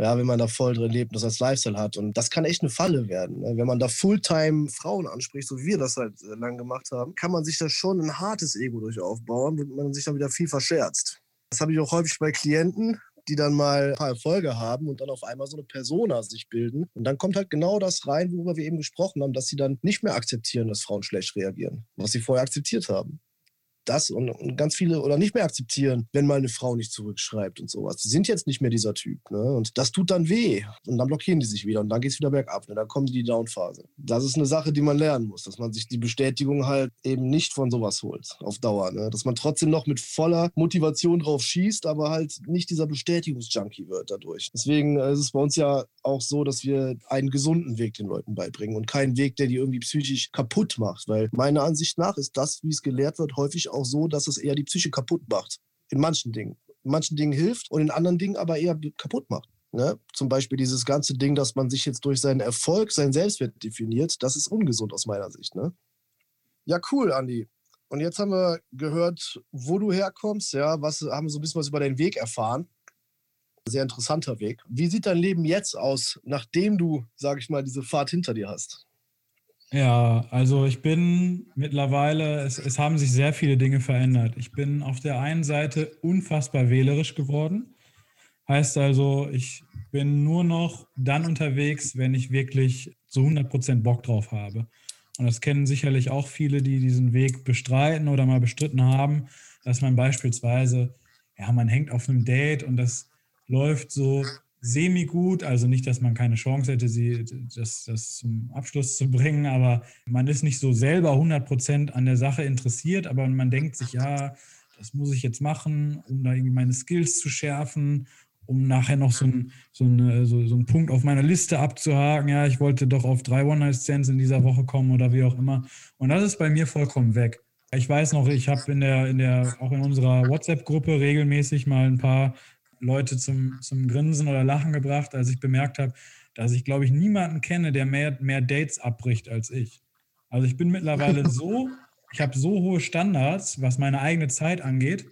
Ja, wenn man da voll drin lebt und das als Lifestyle hat. Und das kann echt eine Falle werden. Ne? Wenn man da Fulltime Frauen anspricht, so wie wir das halt äh, lang gemacht haben, kann man sich da schon ein hartes Ego durch aufbauen, wenn man sich dann wieder viel verscherzt. Das habe ich auch häufig bei Klienten, die dann mal ein paar Erfolge haben und dann auf einmal so eine Persona sich bilden. Und dann kommt halt genau das rein, worüber wir eben gesprochen haben, dass sie dann nicht mehr akzeptieren, dass Frauen schlecht reagieren, was sie vorher akzeptiert haben das und, und, ganz viele oder nicht mehr akzeptieren, wenn mal eine Frau nicht zurückschreibt und sowas. Die sind jetzt nicht mehr dieser Typ. Ne? Und das tut dann weh. Und dann blockieren die sich wieder und dann geht es wieder bergab. Ne? Dann kommt die Downphase. Das ist eine Sache, die man lernen muss, dass man sich die Bestätigung halt eben nicht von sowas holt auf Dauer. Ne? Dass man trotzdem noch mit voller Motivation drauf schießt, aber halt nicht dieser Bestätigungsjunkie wird dadurch. Deswegen ist es bei uns ja auch so, dass wir einen gesunden Weg den Leuten beibringen und keinen Weg, der die irgendwie psychisch kaputt macht. Weil meiner Ansicht nach ist das, wie es gelehrt wird, häufig auch so, dass es eher die Psyche kaputt macht. In manchen Dingen. In manchen Dingen hilft und in anderen Dingen aber eher kaputt macht. Ne? Zum Beispiel dieses ganze Ding, dass man sich jetzt durch seinen Erfolg, seinen Selbstwert definiert, das ist ungesund aus meiner Sicht. Ne? Ja, cool, Andi. Und jetzt haben wir gehört, wo du herkommst, ja, was haben so ein bisschen was über deinen Weg erfahren. Sehr interessanter Weg. Wie sieht dein Leben jetzt aus, nachdem du, sage ich mal, diese Fahrt hinter dir hast? Ja, also ich bin mittlerweile, es, es haben sich sehr viele Dinge verändert. Ich bin auf der einen Seite unfassbar wählerisch geworden. Heißt also, ich bin nur noch dann unterwegs, wenn ich wirklich zu 100% Bock drauf habe. Und das kennen sicherlich auch viele, die diesen Weg bestreiten oder mal bestritten haben, dass man beispielsweise, ja, man hängt auf einem Date und das läuft so semi-gut, also nicht, dass man keine Chance hätte, sie, das, das zum Abschluss zu bringen, aber man ist nicht so selber 100% an der Sache interessiert, aber man denkt sich, ja, das muss ich jetzt machen, um da irgendwie meine Skills zu schärfen, um nachher noch so, ein, so, eine, so, so einen Punkt auf meiner Liste abzuhaken. Ja, ich wollte doch auf drei One-Night-Stands in dieser Woche kommen oder wie auch immer. Und das ist bei mir vollkommen weg. Ich weiß noch, ich habe in der, in der, auch in unserer WhatsApp-Gruppe regelmäßig mal ein paar Leute zum, zum Grinsen oder Lachen gebracht, als ich bemerkt habe, dass ich, glaube ich, niemanden kenne, der mehr, mehr Dates abbricht als ich. Also ich bin mittlerweile so, ich habe so hohe Standards, was meine eigene Zeit angeht.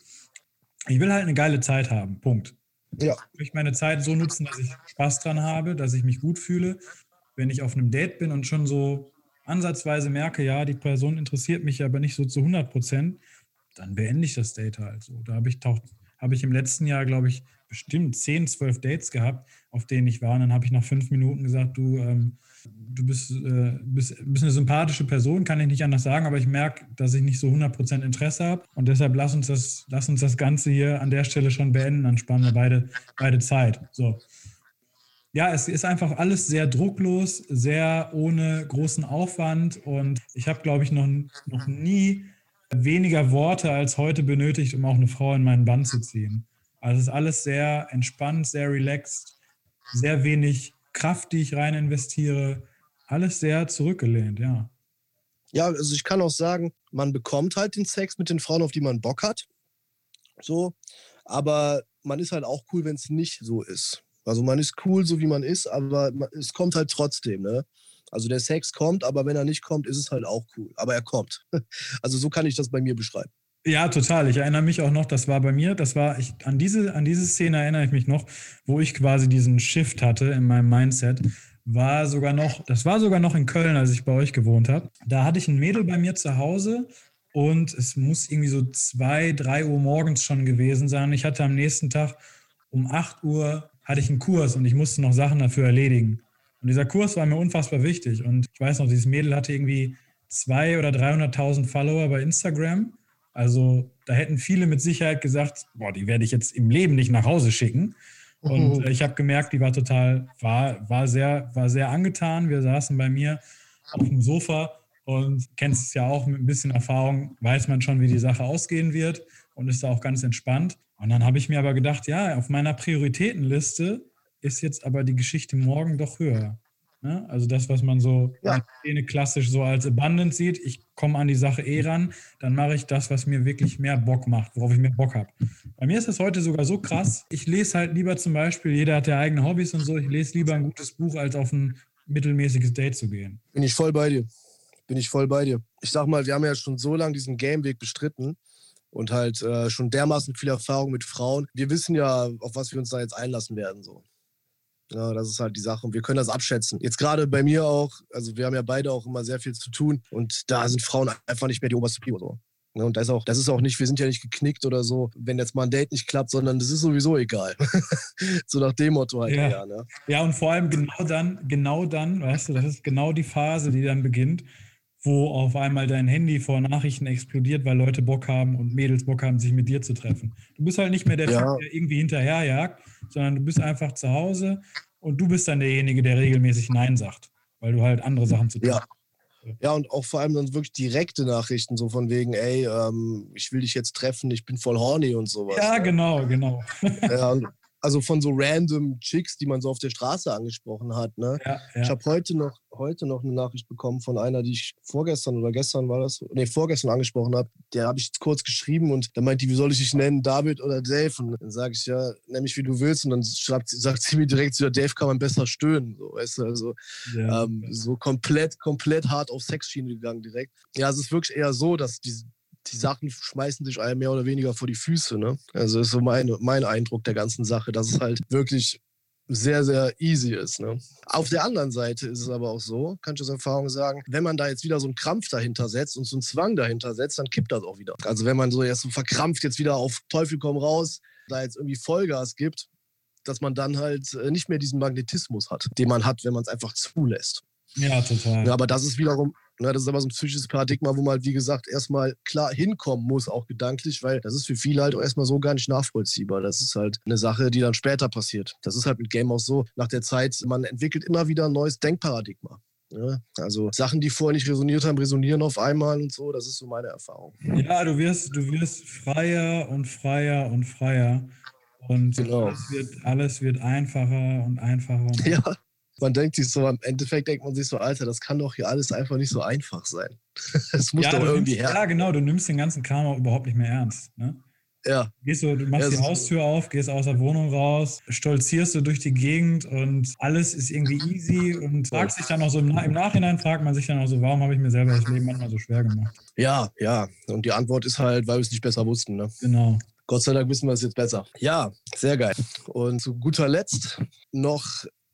Ich will halt eine geile Zeit haben. Punkt. Ja. Ich möchte meine Zeit so nutzen, dass ich Spaß dran habe, dass ich mich gut fühle. Wenn ich auf einem Date bin und schon so ansatzweise merke, ja, die Person interessiert mich aber nicht so zu 100 Prozent, dann beende ich das Date halt so. Da habe ich, hab ich im letzten Jahr, glaube ich, bestimmt 10, 12 Dates gehabt, auf denen ich war. Und dann habe ich nach fünf Minuten gesagt, du, ähm, du bist, äh, bist, bist, eine sympathische Person, kann ich nicht anders sagen, aber ich merke, dass ich nicht so 100% Interesse habe. Und deshalb lass uns, das, lass uns das Ganze hier an der Stelle schon beenden. Dann sparen wir beide, beide Zeit. So. Ja, es ist einfach alles sehr drucklos, sehr ohne großen Aufwand. Und ich habe, glaube ich, noch, noch nie weniger Worte als heute benötigt, um auch eine Frau in meinen Bann zu ziehen. Also es ist alles sehr entspannt, sehr relaxed, sehr wenig Kraft, die ich rein investiere. Alles sehr zurückgelehnt, ja. Ja, also ich kann auch sagen, man bekommt halt den Sex mit den Frauen, auf die man Bock hat. So. Aber man ist halt auch cool, wenn es nicht so ist. Also man ist cool, so wie man ist, aber es kommt halt trotzdem, ne? Also der Sex kommt, aber wenn er nicht kommt, ist es halt auch cool. Aber er kommt. Also so kann ich das bei mir beschreiben. Ja, total. Ich erinnere mich auch noch, das war bei mir, das war, ich, an, diese, an diese Szene erinnere ich mich noch, wo ich quasi diesen Shift hatte in meinem Mindset. War sogar noch, das war sogar noch in Köln, als ich bei euch gewohnt habe. Da hatte ich ein Mädel bei mir zu Hause und es muss irgendwie so zwei, drei Uhr morgens schon gewesen sein. Ich hatte am nächsten Tag um 8 Uhr hatte ich einen Kurs und ich musste noch Sachen dafür erledigen. Und dieser Kurs war mir unfassbar wichtig. Und ich weiß noch, dieses Mädel hatte irgendwie zwei oder 300.000 Follower bei Instagram also da hätten viele mit Sicherheit gesagt, boah, die werde ich jetzt im Leben nicht nach Hause schicken. Und mhm. ich habe gemerkt, die war total, war, war, sehr, war sehr angetan. Wir saßen bei mir auf dem Sofa und kennst es ja auch mit ein bisschen Erfahrung, weiß man schon, wie die Sache ausgehen wird und ist da auch ganz entspannt. Und dann habe ich mir aber gedacht, ja, auf meiner Prioritätenliste ist jetzt aber die Geschichte morgen doch höher. Ne? Also das, was man so ja. klassisch so als abundant sieht, ich komme an die Sache eh ran, dann mache ich das, was mir wirklich mehr Bock macht, worauf ich mehr Bock habe. Bei mir ist das heute sogar so krass, ich lese halt lieber zum Beispiel, jeder hat ja eigene Hobbys und so, ich lese lieber ein gutes Buch, als auf ein mittelmäßiges Date zu gehen. Bin ich voll bei dir. Bin ich voll bei dir. Ich sag mal, wir haben ja schon so lange diesen Gameweg bestritten und halt äh, schon dermaßen viel Erfahrung mit Frauen. Wir wissen ja, auf was wir uns da jetzt einlassen werden. So. Ja, das ist halt die Sache und wir können das abschätzen. Jetzt gerade bei mir auch, also wir haben ja beide auch immer sehr viel zu tun und da sind Frauen einfach nicht mehr die oberste Prio so. Ja, und das ist, auch, das ist auch nicht, wir sind ja nicht geknickt oder so, wenn jetzt mal ein Date nicht klappt, sondern das ist sowieso egal. so nach dem Motto halt ja. eher, ne? Ja, und vor allem genau dann, genau dann, weißt du, das ist genau die Phase, die dann beginnt, wo auf einmal dein Handy vor Nachrichten explodiert, weil Leute Bock haben und Mädels Bock haben, sich mit dir zu treffen. Du bist halt nicht mehr der ja. Typ, der irgendwie hinterherjagt, sondern du bist einfach zu Hause und du bist dann derjenige, der regelmäßig Nein sagt, weil du halt andere Sachen zu tun hast. Ja. Ja, und auch vor allem dann wirklich direkte Nachrichten, so von wegen, ey, ähm, ich will dich jetzt treffen, ich bin voll horny und sowas. Ja, genau, genau. Ja, also von so random Chicks, die man so auf der Straße angesprochen hat. Ne? Ja, ja. Ich habe heute noch, heute noch eine Nachricht bekommen von einer, die ich vorgestern oder gestern war das, nee, vorgestern angesprochen habe. Der habe ich jetzt kurz geschrieben und dann meint die, wie soll ich dich nennen, David oder Dave? Und dann sage ich, ja, nenn mich wie du willst. Und dann schreibt, sagt sie mir direkt, ja, Dave kann man besser stöhnen. So, weißt du, also ja. ähm, so komplett, komplett hart auf Sexschiene gegangen direkt. Ja, es ist wirklich eher so, dass die, die Sachen schmeißen sich einem mehr oder weniger vor die Füße. Ne? Also ist so mein, mein Eindruck der ganzen Sache, dass es halt wirklich sehr, sehr easy ist. Ne? Auf der anderen Seite ist es aber auch so, kann ich aus Erfahrung sagen, wenn man da jetzt wieder so einen Krampf dahinter setzt und so einen Zwang dahinter setzt, dann kippt das auch wieder. Also wenn man so erst so verkrampft jetzt wieder auf Teufel komm raus, da jetzt irgendwie Vollgas gibt, dass man dann halt äh, nicht mehr diesen Magnetismus hat, den man hat, wenn man es einfach zulässt. Ja, total. Ja, aber das ist wiederum, Ne, das ist aber so ein psychisches Paradigma, wo man, halt, wie gesagt, erstmal klar hinkommen muss, auch gedanklich, weil das ist für viele halt auch erstmal so gar nicht nachvollziehbar. Das ist halt eine Sache, die dann später passiert. Das ist halt mit Game auch so. Nach der Zeit, man entwickelt immer wieder ein neues Denkparadigma. Ja, also Sachen, die vorher nicht resoniert haben, resonieren auf einmal und so. Das ist so meine Erfahrung. Ja, du wirst, du wirst freier und freier und freier. Und genau. alles, wird, alles wird einfacher und einfacher. Und ja man denkt sich so, im Endeffekt denkt man sich so, Alter, das kann doch hier alles einfach nicht so einfach sein. Es muss ja, doch irgendwie nimmst, her. Ja, genau, du nimmst den ganzen Kram auch überhaupt nicht mehr ernst. Ne? Ja. Gehst du, du machst ja, die Haustür auf, gehst aus der Wohnung raus, stolzierst du durch die Gegend und alles ist irgendwie easy und fragt sich dann auch so im, im Nachhinein, fragt man sich dann auch so, warum habe ich mir selber das Leben manchmal so schwer gemacht? Ja, ja. Und die Antwort ist halt, weil wir es nicht besser wussten. Ne? Genau. Gott sei Dank wissen wir es jetzt besser. Ja, sehr geil. Und zu guter Letzt noch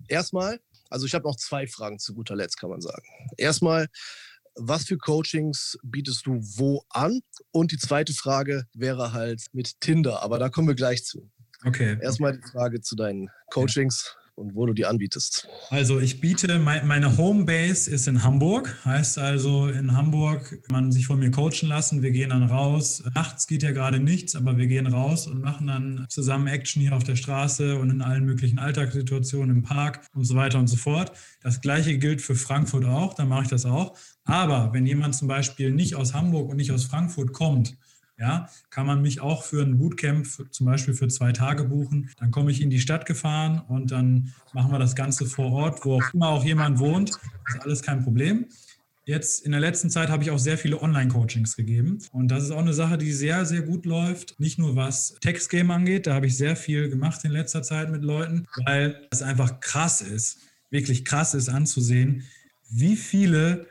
erstmal also ich habe noch zwei Fragen zu guter Letzt, kann man sagen. Erstmal, was für Coachings bietest du wo an? Und die zweite Frage wäre halt mit Tinder, aber da kommen wir gleich zu. Okay. Erstmal die Frage zu deinen Coachings und wo du die anbietest. Also ich biete, meine Homebase ist in Hamburg, heißt also in Hamburg kann man sich von mir coachen lassen, wir gehen dann raus. Nachts geht ja gerade nichts, aber wir gehen raus und machen dann zusammen Action hier auf der Straße und in allen möglichen Alltagssituationen im Park und so weiter und so fort. Das gleiche gilt für Frankfurt auch, da mache ich das auch. Aber wenn jemand zum Beispiel nicht aus Hamburg und nicht aus Frankfurt kommt, ja, kann man mich auch für ein Bootcamp zum Beispiel für zwei Tage buchen. Dann komme ich in die Stadt gefahren und dann machen wir das Ganze vor Ort, wo auch immer auch jemand wohnt. Das ist alles kein Problem. Jetzt in der letzten Zeit habe ich auch sehr viele Online-Coachings gegeben. Und das ist auch eine Sache, die sehr, sehr gut läuft. Nicht nur was Textgame angeht, da habe ich sehr viel gemacht in letzter Zeit mit Leuten, weil es einfach krass ist, wirklich krass ist anzusehen, wie viele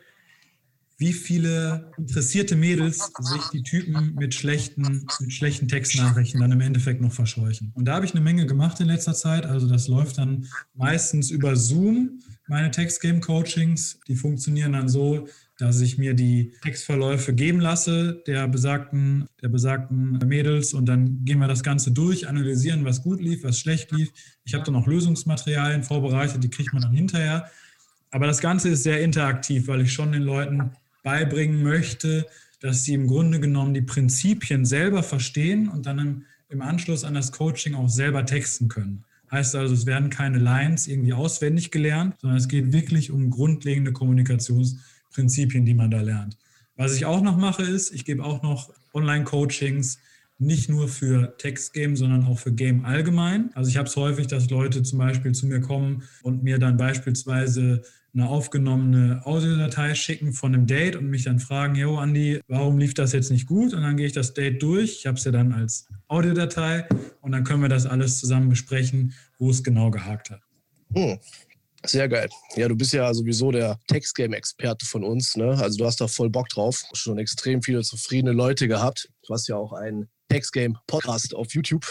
wie viele interessierte Mädels sich die Typen mit schlechten, mit schlechten Textnachrichten dann im Endeffekt noch verscheuchen. Und da habe ich eine Menge gemacht in letzter Zeit. Also das läuft dann meistens über Zoom, meine Textgame-Coachings. Die funktionieren dann so, dass ich mir die Textverläufe geben lasse der besagten, der besagten Mädels und dann gehen wir das Ganze durch, analysieren, was gut lief, was schlecht lief. Ich habe dann auch Lösungsmaterialien vorbereitet, die kriegt man dann hinterher. Aber das Ganze ist sehr interaktiv, weil ich schon den Leuten beibringen möchte, dass sie im Grunde genommen die Prinzipien selber verstehen und dann im, im Anschluss an das Coaching auch selber texten können. Heißt also, es werden keine Lines irgendwie auswendig gelernt, sondern es geht wirklich um grundlegende Kommunikationsprinzipien, die man da lernt. Was ich auch noch mache, ist, ich gebe auch noch Online-Coachings, nicht nur für Textgame, sondern auch für Game allgemein. Also ich habe es häufig, dass Leute zum Beispiel zu mir kommen und mir dann beispielsweise eine aufgenommene Audiodatei schicken von einem Date und mich dann fragen, yo Andi, warum lief das jetzt nicht gut? Und dann gehe ich das Date durch. Ich habe es ja dann als Audiodatei und dann können wir das alles zusammen besprechen, wo es genau gehakt hat. Hm. Sehr geil. Ja, du bist ja sowieso der Textgame-Experte von uns. Ne? Also du hast da voll Bock drauf. Schon extrem viele zufriedene Leute gehabt. Du hast ja auch einen Textgame-Podcast auf YouTube.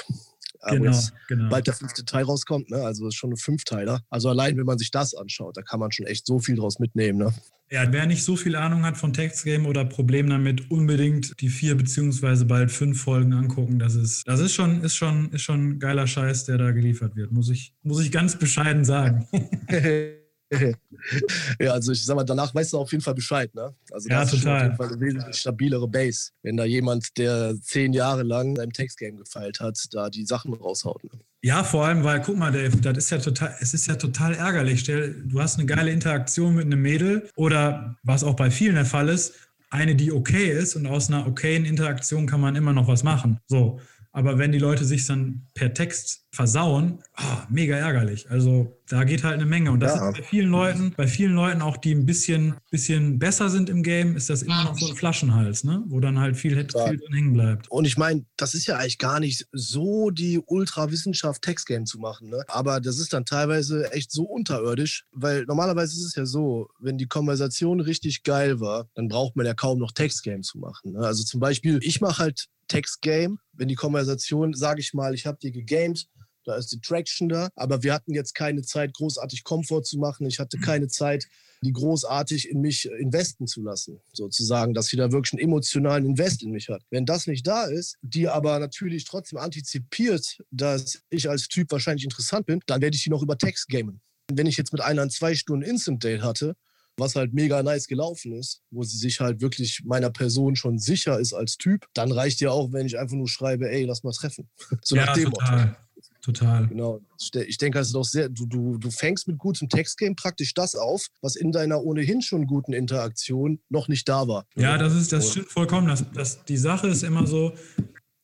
Äh, genau, jetzt genau. bald der fünfte Teil rauskommt. Ne? Also ist schon ein Fünfteiler. Also allein, wenn man sich das anschaut, da kann man schon echt so viel draus mitnehmen. Ne? Ja, wer nicht so viel Ahnung hat von Textgame oder Problem damit, unbedingt die vier beziehungsweise bald fünf Folgen angucken. Das ist, das ist schon, ist schon, ist schon geiler Scheiß, der da geliefert wird, muss ich, muss ich ganz bescheiden sagen. ja, also ich sag mal, danach weißt du auf jeden Fall Bescheid, ne? Also ja, das total. ist auf jeden Fall eine wesentlich stabilere Base, wenn da jemand, der zehn Jahre lang im Textgame gefeilt hat, da die Sachen raushaut. Ne? Ja, vor allem, weil, guck mal, Dave, das ist ja total, es ist ja total ärgerlich. Stell, du hast eine geile Interaktion mit einem Mädel oder was auch bei vielen der Fall ist, eine, die okay ist und aus einer okayen Interaktion kann man immer noch was machen. So. Aber wenn die Leute sich dann per Text versauen, oh, mega ärgerlich. Also da geht halt eine Menge. Und das Ja. ist bei vielen Leuten, bei vielen Leuten auch, die ein bisschen, bisschen besser sind im Game, ist das immer noch so ein Flaschenhals, ne? Wo dann halt viel, viel drin hängen bleibt. Und ich meine, das ist ja eigentlich gar nicht so die Ultrawissenschaft, Textgame zu machen. Ne? Aber das ist dann teilweise echt so unterirdisch, weil normalerweise ist es ja so, wenn die Konversation richtig geil war, dann braucht man ja kaum noch Textgame zu machen. Ne? Also zum Beispiel, ich mache halt Textgame, wenn die Konversation, sage ich mal, ich habe dir gegamed, da ist die Traction da, aber wir hatten jetzt keine Zeit, großartig Komfort zu machen. Ich hatte keine Zeit, die großartig in mich investen zu lassen, sozusagen, dass sie da wirklich einen emotionalen Invest in mich hat. Wenn das nicht da ist, die aber natürlich trotzdem antizipiert, dass ich als Typ wahrscheinlich interessant bin, dann werde ich die noch über Text gamen. Wenn ich jetzt mit einer ein zwei Stunden Instant Date hatte, was halt mega nice gelaufen ist, wo sie sich halt wirklich meiner Person schon sicher ist als Typ, dann reicht ja auch, wenn ich einfach nur schreibe, ey, lass mal treffen. So nach dem Motto. Total. Genau. Ich de- Ich denke, ist doch sehr, du, du, du fängst mit gutem Textgame praktisch das auf, was in deiner ohnehin schon guten Interaktion noch nicht da war. Ja, das ist, das stimmt vollkommen. Das, das, die Sache ist immer so,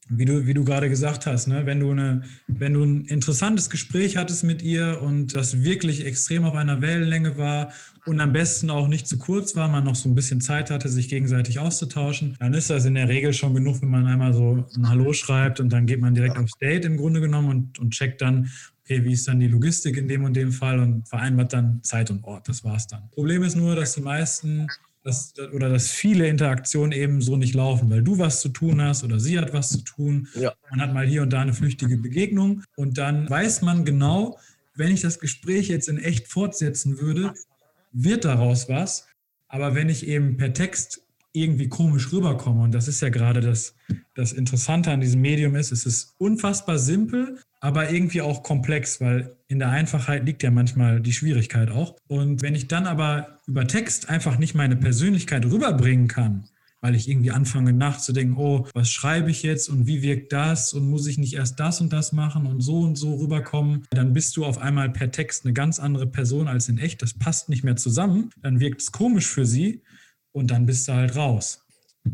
wie du, wie du gerade gesagt hast, ne? wenn, du eine, wenn du ein interessantes Gespräch hattest mit ihr und das wirklich extrem auf einer Wellenlänge war und am besten auch nicht zu kurz war, man noch so ein bisschen Zeit hatte, sich gegenseitig auszutauschen, dann ist das in der Regel schon genug, wenn man einmal so ein Hallo schreibt und dann geht man direkt aufs Date im Grunde genommen und, und checkt dann, okay, wie ist dann die Logistik in dem und dem Fall und vereinbart dann Zeit und Ort. Das war's dann. Problem ist nur, dass die meisten dass, oder dass viele Interaktionen eben so nicht laufen, weil du was zu tun hast oder sie hat was zu tun. Ja. Man hat mal hier und da eine flüchtige Begegnung und dann weiß man genau, wenn ich das Gespräch jetzt in echt fortsetzen würde, wird daraus was. Aber wenn ich eben per Text irgendwie komisch rüberkomme, und das ist ja gerade das, das Interessante an diesem Medium ist, es ist unfassbar simpel, aber irgendwie auch komplex, weil in der Einfachheit liegt ja manchmal die Schwierigkeit auch. Und wenn ich dann aber über Text einfach nicht meine Persönlichkeit rüberbringen kann, weil ich irgendwie anfange nachzudenken, oh, was schreibe ich jetzt und wie wirkt das und muss ich nicht erst das und das machen und so und so rüberkommen, dann bist du auf einmal per Text eine ganz andere Person als in echt. Das passt nicht mehr zusammen. Dann wirkt es komisch für sie und dann bist du halt raus.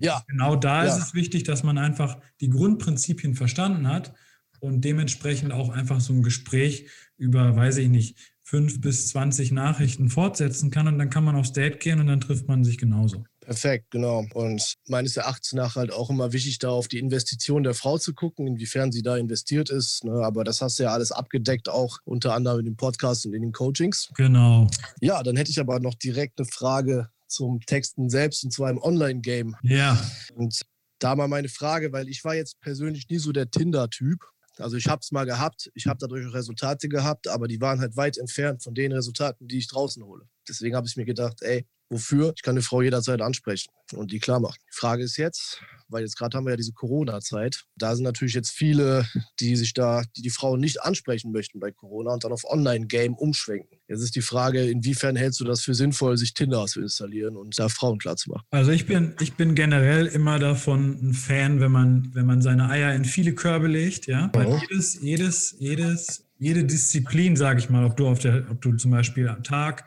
Ja, Genau da Ja. ist es wichtig, dass man einfach die Grundprinzipien verstanden hat und dementsprechend auch einfach so ein Gespräch über, weiß ich nicht, fünf bis 20 Nachrichten fortsetzen kann und dann kann man aufs Date gehen und dann trifft man sich genauso. Perfekt, genau. Und meines Erachtens nach halt auch immer wichtig, da auf die Investition der Frau zu gucken, inwiefern sie da investiert ist. Ne? Aber das hast du ja alles abgedeckt, auch unter anderem in dem Podcast und in den Coachings. Genau. Ja, dann hätte ich aber noch direkt eine Frage zum Texten selbst und zwar im Online-Game. Ja, Und da mal meine Frage, weil ich war jetzt persönlich nie so der Tinder-Typ. Also ich habe es mal gehabt, ich habe dadurch auch Resultate gehabt, aber die waren halt weit entfernt von den Resultaten, die ich draußen hole. Deswegen habe ich mir gedacht, ey, wofür? Ich kann eine Frau jederzeit ansprechen und die klar machen. Die Frage ist jetzt, weil jetzt gerade haben wir ja diese Corona-Zeit, da sind natürlich jetzt viele, die sich da, die die Frauen nicht ansprechen möchten bei Corona und dann auf Online-Game umschwenken. Jetzt ist die Frage, inwiefern hältst du das für sinnvoll, sich Tinder zu installieren und da Frauen klar zu machen? also ich bin, ich bin generell immer davon ein Fan, wenn man, wenn man seine Eier in viele Körbe legt, ja. Weil Mhm. jedes, jedes, jedes, jede Disziplin, sage ich mal, ob du auf der, ob du zum Beispiel am Tag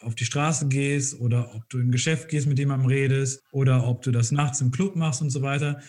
auf die Straße gehst oder ob du ein Geschäft gehst, mit jemandem redest oder ob du das nachts im Club machst und so weiter.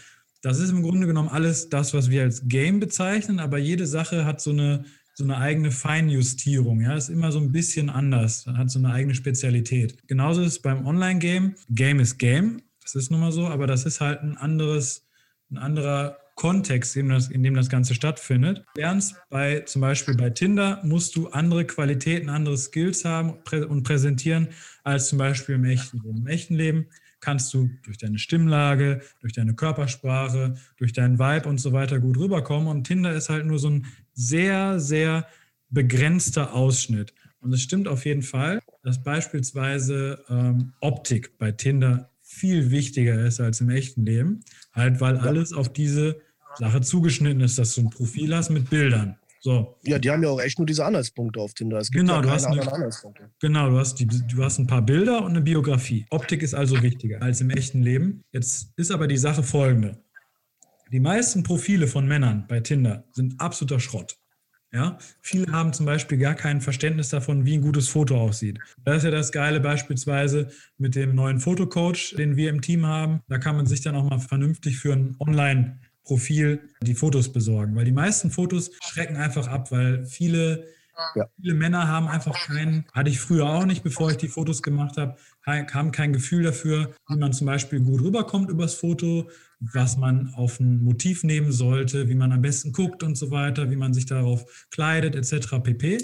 Das ist im Grunde genommen alles das, was wir als Game bezeichnen, aber jede Sache hat so eine, so eine eigene Feinjustierung. Ja, ist immer so ein bisschen anders, hat so eine eigene Spezialität. Genauso ist es beim Online-Game. Game ist Game, das ist nun mal so, aber das ist halt ein anderes, ein anderer Kontext, in dem das, in dem das Ganze stattfindet. Du lernst bei, zum Beispiel bei Tinder, musst du andere Qualitäten, andere Skills haben und präsentieren als zum Beispiel im echten Leben. Im echten Leben kannst du durch deine Stimmlage, durch deine Körpersprache, durch deinen Vibe und so weiter gut rüberkommen. Und Tinder ist halt nur so ein sehr, sehr begrenzter Ausschnitt. Und es stimmt auf jeden Fall, dass beispielsweise ähm, Optik bei Tinder viel wichtiger ist als im echten Leben. Halt, weil alles auf diese Sache zugeschnitten ist, dass du ein Profil hast mit Bildern. So. Ja, die haben ja auch echt nur diese Anhaltspunkte auf Tinder. Es gibt genau, ja du hast eine, Anhaltspunkte. Genau, du hast, die, du hast ein paar Bilder und eine Biografie. Optik ist also wichtiger als im echten Leben. Jetzt ist aber die Sache folgende. Die meisten Profile von Männern bei Tinder sind absoluter Schrott. Ja, viele haben zum Beispiel gar kein Verständnis davon, wie ein gutes Foto aussieht. Das ist ja das Geile beispielsweise mit dem neuen Fotocoach, den wir im Team haben. Da kann man sich dann auch mal vernünftig für ein Online- Profil die Fotos besorgen. Weil die meisten Fotos schrecken einfach ab, weil viele, ja. viele Männer haben einfach keinen, hatte ich früher auch nicht, bevor ich die Fotos gemacht habe, haben kein Gefühl dafür, wie man zum Beispiel gut rüberkommt übers Foto, was man auf ein Motiv nehmen sollte, wie man am besten guckt und so weiter, wie man sich darauf kleidet etc. pp.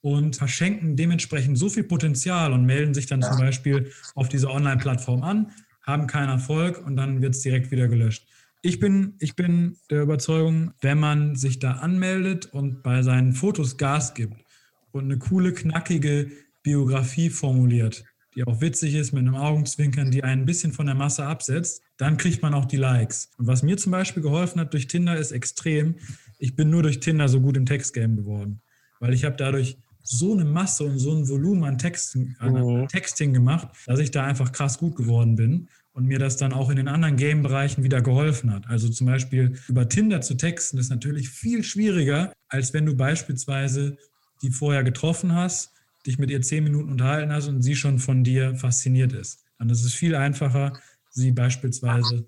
Und verschenken dementsprechend so viel Potenzial und melden sich dann zum Beispiel auf diese Online-Plattform an, haben keinen Erfolg und dann wird es direkt wieder gelöscht. Ich bin, ich bin der Überzeugung, wenn man sich da anmeldet und bei seinen Fotos Gas gibt und eine coole, knackige Biografie formuliert, die auch witzig ist mit einem Augenzwinkern, die einen ein bisschen von der Masse absetzt, dann kriegt man auch die Likes. Und was mir zum Beispiel geholfen hat durch Tinder ist extrem, ich bin nur durch Tinder so gut im Textgame geworden. Weil ich habe dadurch so eine Masse und so ein Volumen an, Texten, an mhm. Texting gemacht, dass ich da einfach krass gut geworden bin und mir das dann auch in den anderen Game-Bereichen wieder geholfen hat. Also zum Beispiel über Tinder zu texten ist natürlich viel schwieriger, als wenn du beispielsweise die vorher getroffen hast, dich mit ihr zehn Minuten unterhalten hast und sie schon von dir fasziniert ist. Dann ist es viel einfacher, sie beispielsweise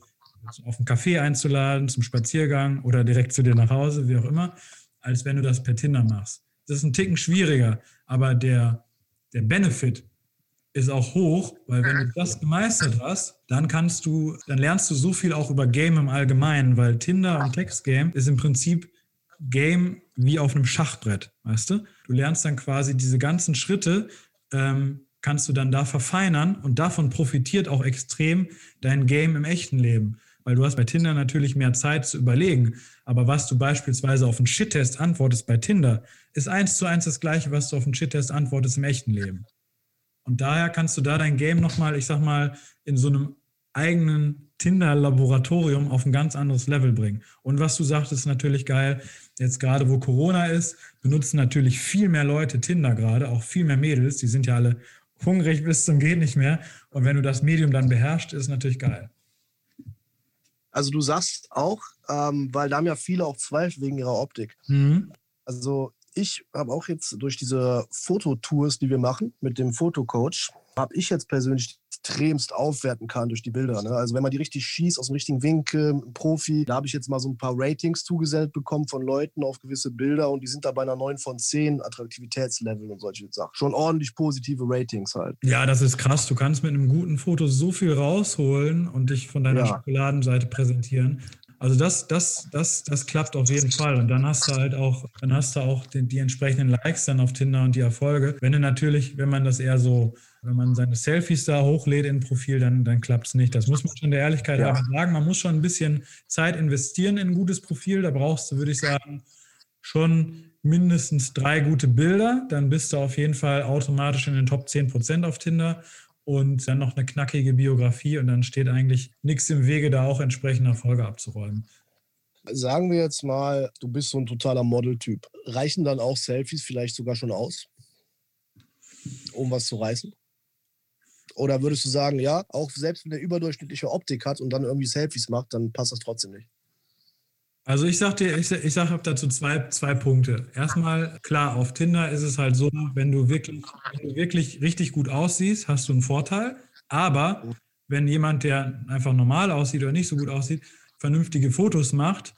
auf einen Café einzuladen, zum Spaziergang oder direkt zu dir nach Hause, wie auch immer, als wenn du das per Tinder machst. Das ist ein Ticken schwieriger, aber der, der Benefit ist auch hoch, weil wenn du das gemeistert hast, dann kannst du, dann lernst du so viel auch über Game im Allgemeinen, weil Tinder und Textgame ist im Prinzip Game wie auf einem Schachbrett, weißt du? Du lernst dann quasi diese ganzen Schritte, ähm, kannst du dann da verfeinern und davon profitiert auch extrem dein Game im echten Leben. Weil du hast bei Tinder natürlich mehr Zeit zu überlegen. Aber was du beispielsweise auf einen Shit-Test antwortest bei Tinder, ist eins zu eins das gleiche, was du auf einen Shit-Test antwortest im echten Leben. Und daher kannst du da dein Game nochmal, ich sag mal, in so einem eigenen Tinder-Laboratorium auf ein ganz anderes Level bringen. Und was du sagst, ist natürlich geil. Jetzt gerade, wo Corona ist, benutzen natürlich viel mehr Leute Tinder gerade, auch viel mehr Mädels. Die sind ja alle hungrig bis zum Gehen nicht mehr. Und wenn du das Medium dann beherrschst, ist natürlich geil. Also du sagst auch, ähm, weil da haben ja viele auch Zweifel wegen ihrer Optik. Mhm. Also ich habe auch jetzt durch diese Fototours, die wir machen mit dem Fotocoach, habe ich jetzt persönlich extremst aufwerten kann durch die Bilder. Ne? Also wenn man die richtig schießt aus dem richtigen Winkel, Profi, da habe ich jetzt mal so ein paar Ratings zugesellt bekommen von Leuten auf gewisse Bilder und die sind da bei einer 9 von 10 Attraktivitätslevel und solche Sachen. Schon ordentlich positive Ratings halt. Ja, das ist krass. Du kannst mit einem guten Foto so viel rausholen und dich von deiner ja. Schokoladenseite präsentieren. Also das, das, das, das klappt auf jeden Fall. Und dann hast du halt auch, dann hast du auch die, die entsprechenden Likes dann auf Tinder und die Erfolge. Wenn du natürlich, wenn man das eher so, wenn man seine Selfies da hochlädt in ein Profil, dann, dann klappt es nicht. Das muss man schon der Ehrlichkeit ja. sagen. Man muss schon ein bisschen Zeit investieren in ein gutes Profil. Da brauchst du, würde ich sagen, schon mindestens drei gute Bilder. Dann bist du auf jeden Fall automatisch in den Top 10 Prozent auf Tinder und dann noch eine knackige Biografie und dann steht eigentlich nichts im Wege, da auch entsprechende Erfolge abzuräumen. Sagen wir jetzt mal, du bist so ein totaler Modeltyp. Reichen dann auch Selfies vielleicht sogar schon aus, um was zu reißen? Oder würdest du sagen, ja, auch selbst wenn der überdurchschnittliche Optik hat und dann irgendwie Selfies macht, dann passt das trotzdem nicht? Also ich sag dir, ich, ich sag dazu zwei, zwei Punkte. Erstmal, klar, auf Tinder ist es halt so, wenn du wirklich, wenn du wirklich richtig gut aussiehst, hast du einen Vorteil. Aber wenn jemand, der einfach normal aussieht oder nicht so gut aussieht, vernünftige Fotos macht,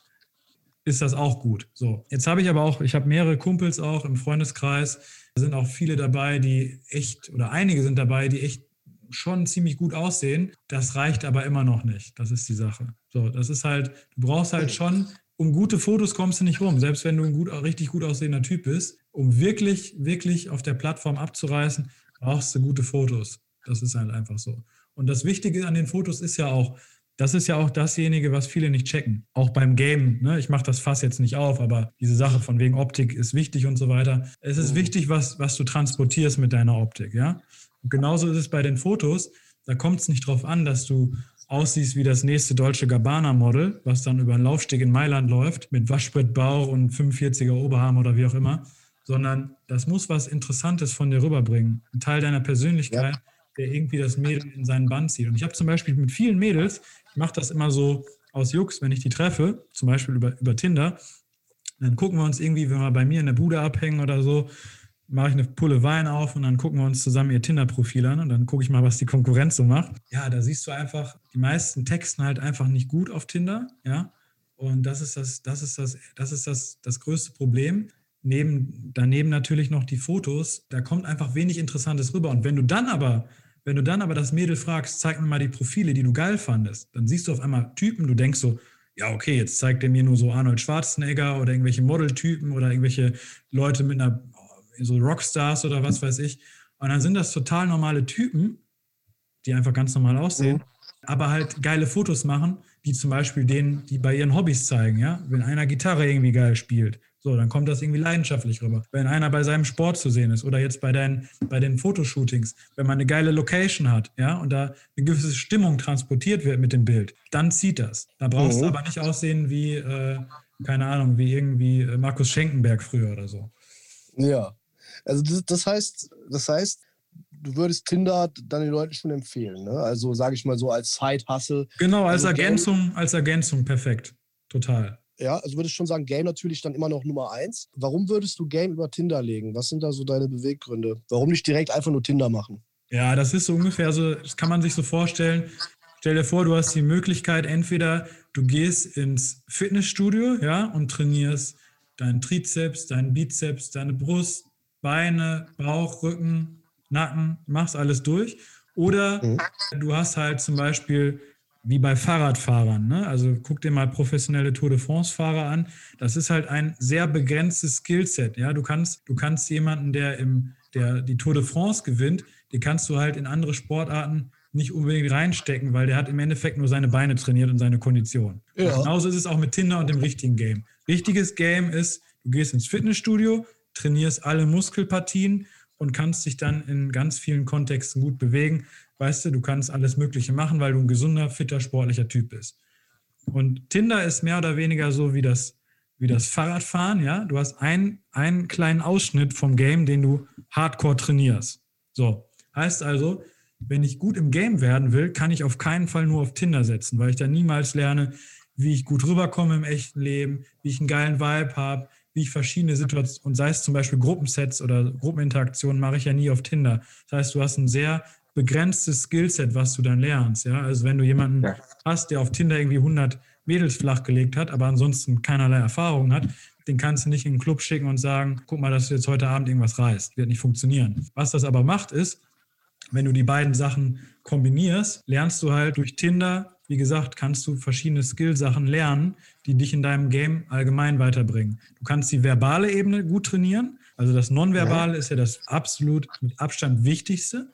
ist das auch gut. So, jetzt habe ich aber auch, ich habe mehrere Kumpels auch im Freundeskreis. Da sind auch viele dabei, die echt, oder einige sind dabei, die echt schon ziemlich gut aussehen. Das reicht aber immer noch nicht. Das ist die Sache. So, das ist halt, du brauchst halt schon, um gute Fotos kommst du nicht rum, selbst wenn du ein gut, richtig gut aussehender Typ bist. Um wirklich, wirklich auf der Plattform abzureißen, brauchst du gute Fotos. Das ist halt einfach so. Und das Wichtige an den Fotos ist ja auch, das ist ja auch dasjenige, was viele nicht checken. Auch beim Game. Ne? Ich mache das Fass jetzt nicht auf, aber diese Sache von wegen Optik ist wichtig und so weiter. Es ist mhm. wichtig, was, was du transportierst mit deiner Optik. Ja? Und genauso ist es bei den Fotos. Da kommt es nicht darauf an, dass du aussiehst wie das nächste deutsche Gabbana-Model, was dann über einen Laufsteg in Mailand läuft, mit Waschbrettbauch und 45er Oberarm oder wie auch immer, sondern das muss was Interessantes von dir rüberbringen. Ein Teil deiner Persönlichkeit, ja. der irgendwie das Mädel in seinen Band zieht. Und ich habe zum Beispiel mit vielen Mädels, ich mache das immer so aus Jux, wenn ich die treffe, zum Beispiel über, über Tinder, dann gucken wir uns irgendwie, wenn wir bei mir in der Bude abhängen oder so, mache ich eine Pulle Wein auf und dann gucken wir uns zusammen ihr Tinder-Profil an und dann gucke ich mal, was die Konkurrenz so macht. Ja, da siehst du einfach, die meisten texten halt einfach nicht gut auf Tinder, ja. Und das ist das, das ist das, das ist das, das größte Problem. Neben, daneben natürlich noch die Fotos, da kommt einfach wenig Interessantes rüber. Und wenn du dann aber, wenn du dann aber das Mädel fragst, zeig mir mal die Profile, die du geil fandest, dann siehst du auf einmal Typen, du denkst so, ja, okay, jetzt zeigt er mir nur so Arnold Schwarzenegger oder irgendwelche Modeltypen oder irgendwelche Leute mit einer so Rockstars oder was weiß ich. Und dann sind das total normale Typen, die einfach ganz normal aussehen, mhm. aber halt geile Fotos machen, die zum Beispiel denen, die bei ihren Hobbys zeigen, ja. Wenn einer Gitarre irgendwie geil spielt, so, dann kommt das irgendwie leidenschaftlich rüber. Wenn einer bei seinem Sport zu sehen ist oder jetzt bei, deinen, bei den Fotoshootings, wenn man eine geile Location hat, ja, und da eine gewisse Stimmung transportiert wird mit dem Bild, dann zieht das. Da brauchst mhm. du aber nicht aussehen wie, äh, keine Ahnung, wie irgendwie äh, Markus Schenkenberg früher oder so. Ja, also das, das, heißt, das heißt, du würdest Tinder dann den Leuten schon empfehlen, ne? Also sage ich mal so als Side-Hustle. Genau, als also Ergänzung, Game, als Ergänzung perfekt. Total. Ja, also würdest schon sagen, Game natürlich dann immer noch Nummer eins. Warum würdest du Game über Tinder legen? Was sind da so deine Beweggründe? Warum nicht direkt einfach nur Tinder machen? Ja, das ist so ungefähr so, das kann man sich so vorstellen. Stell dir vor, du hast die Möglichkeit, entweder du gehst ins Fitnessstudio, ja, und trainierst deinen Trizeps, deinen Bizeps, deine Brust, Beine, Bauch, Rücken, Nacken, machst alles durch. Oder mhm. du hast halt zum Beispiel wie bei Fahrradfahrern, ne? also guck dir mal professionelle Tour de France-Fahrer an. Das ist halt ein sehr begrenztes Skillset. Ja? Du, kannst, du kannst jemanden, der, im, der die Tour de France gewinnt, die kannst du halt in andere Sportarten nicht unbedingt reinstecken, weil der hat im Endeffekt nur seine Beine trainiert und seine Kondition. Ja. Genauso ist es auch mit Tinder und dem richtigen Game. Richtiges Game ist, du gehst ins Fitnessstudio, trainierst alle Muskelpartien und kannst dich dann in ganz vielen Kontexten gut bewegen. Weißt du, du kannst alles Mögliche machen, weil du ein gesunder, fitter, sportlicher Typ bist. Und Tinder ist mehr oder weniger so wie das, wie das Fahrradfahren, ja. Du hast ein, einen kleinen Ausschnitt vom Game, den du hardcore trainierst. So. Heißt also, wenn ich gut im Game werden will, kann ich auf keinen Fall nur auf Tinder setzen, weil ich da niemals lerne, wie ich gut rüberkomme im echten Leben, wie ich einen geilen Vibe habe, wie ich verschiedene Situationen, und sei es zum Beispiel Gruppensets oder Gruppeninteraktionen, mache ich ja nie auf Tinder. Das heißt, du hast ein sehr begrenztes Skillset, was du dann lernst. Ja? Also wenn du jemanden ja. hast, der auf Tinder irgendwie 100 Mädels flachgelegt hat, aber ansonsten keinerlei Erfahrung hat, den kannst du nicht in den Club schicken und sagen, guck mal, dass du jetzt heute Abend irgendwas reißt. Wird nicht funktionieren. Was das aber macht, ist, wenn du die beiden Sachen kombinierst, lernst du halt durch Tinder wie gesagt, kannst du verschiedene Skillsachen lernen, die dich in deinem Game allgemein weiterbringen. Du kannst die verbale Ebene gut trainieren. Also das Nonverbale ja. ist ja das absolut mit Abstand wichtigste.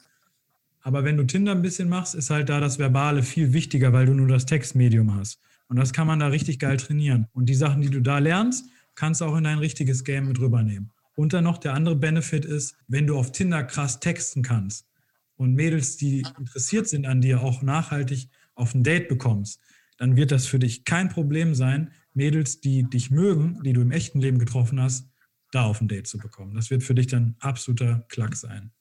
Aber wenn du Tinder ein bisschen machst, ist halt da das Verbale viel wichtiger, weil du nur das Textmedium hast. Und das kann man da richtig geil trainieren. Und die Sachen, die du da lernst, kannst du auch in dein richtiges Game mit rübernehmen. Und dann noch der andere Benefit ist, wenn du auf Tinder krass texten kannst und Mädels, die interessiert sind an dir, auch nachhaltig auf ein Date bekommst, dann wird das für dich kein Problem sein, Mädels, die dich mögen, die du im echten Leben getroffen hast, da auf ein Date zu bekommen. Das wird für dich dann absoluter Klack sein.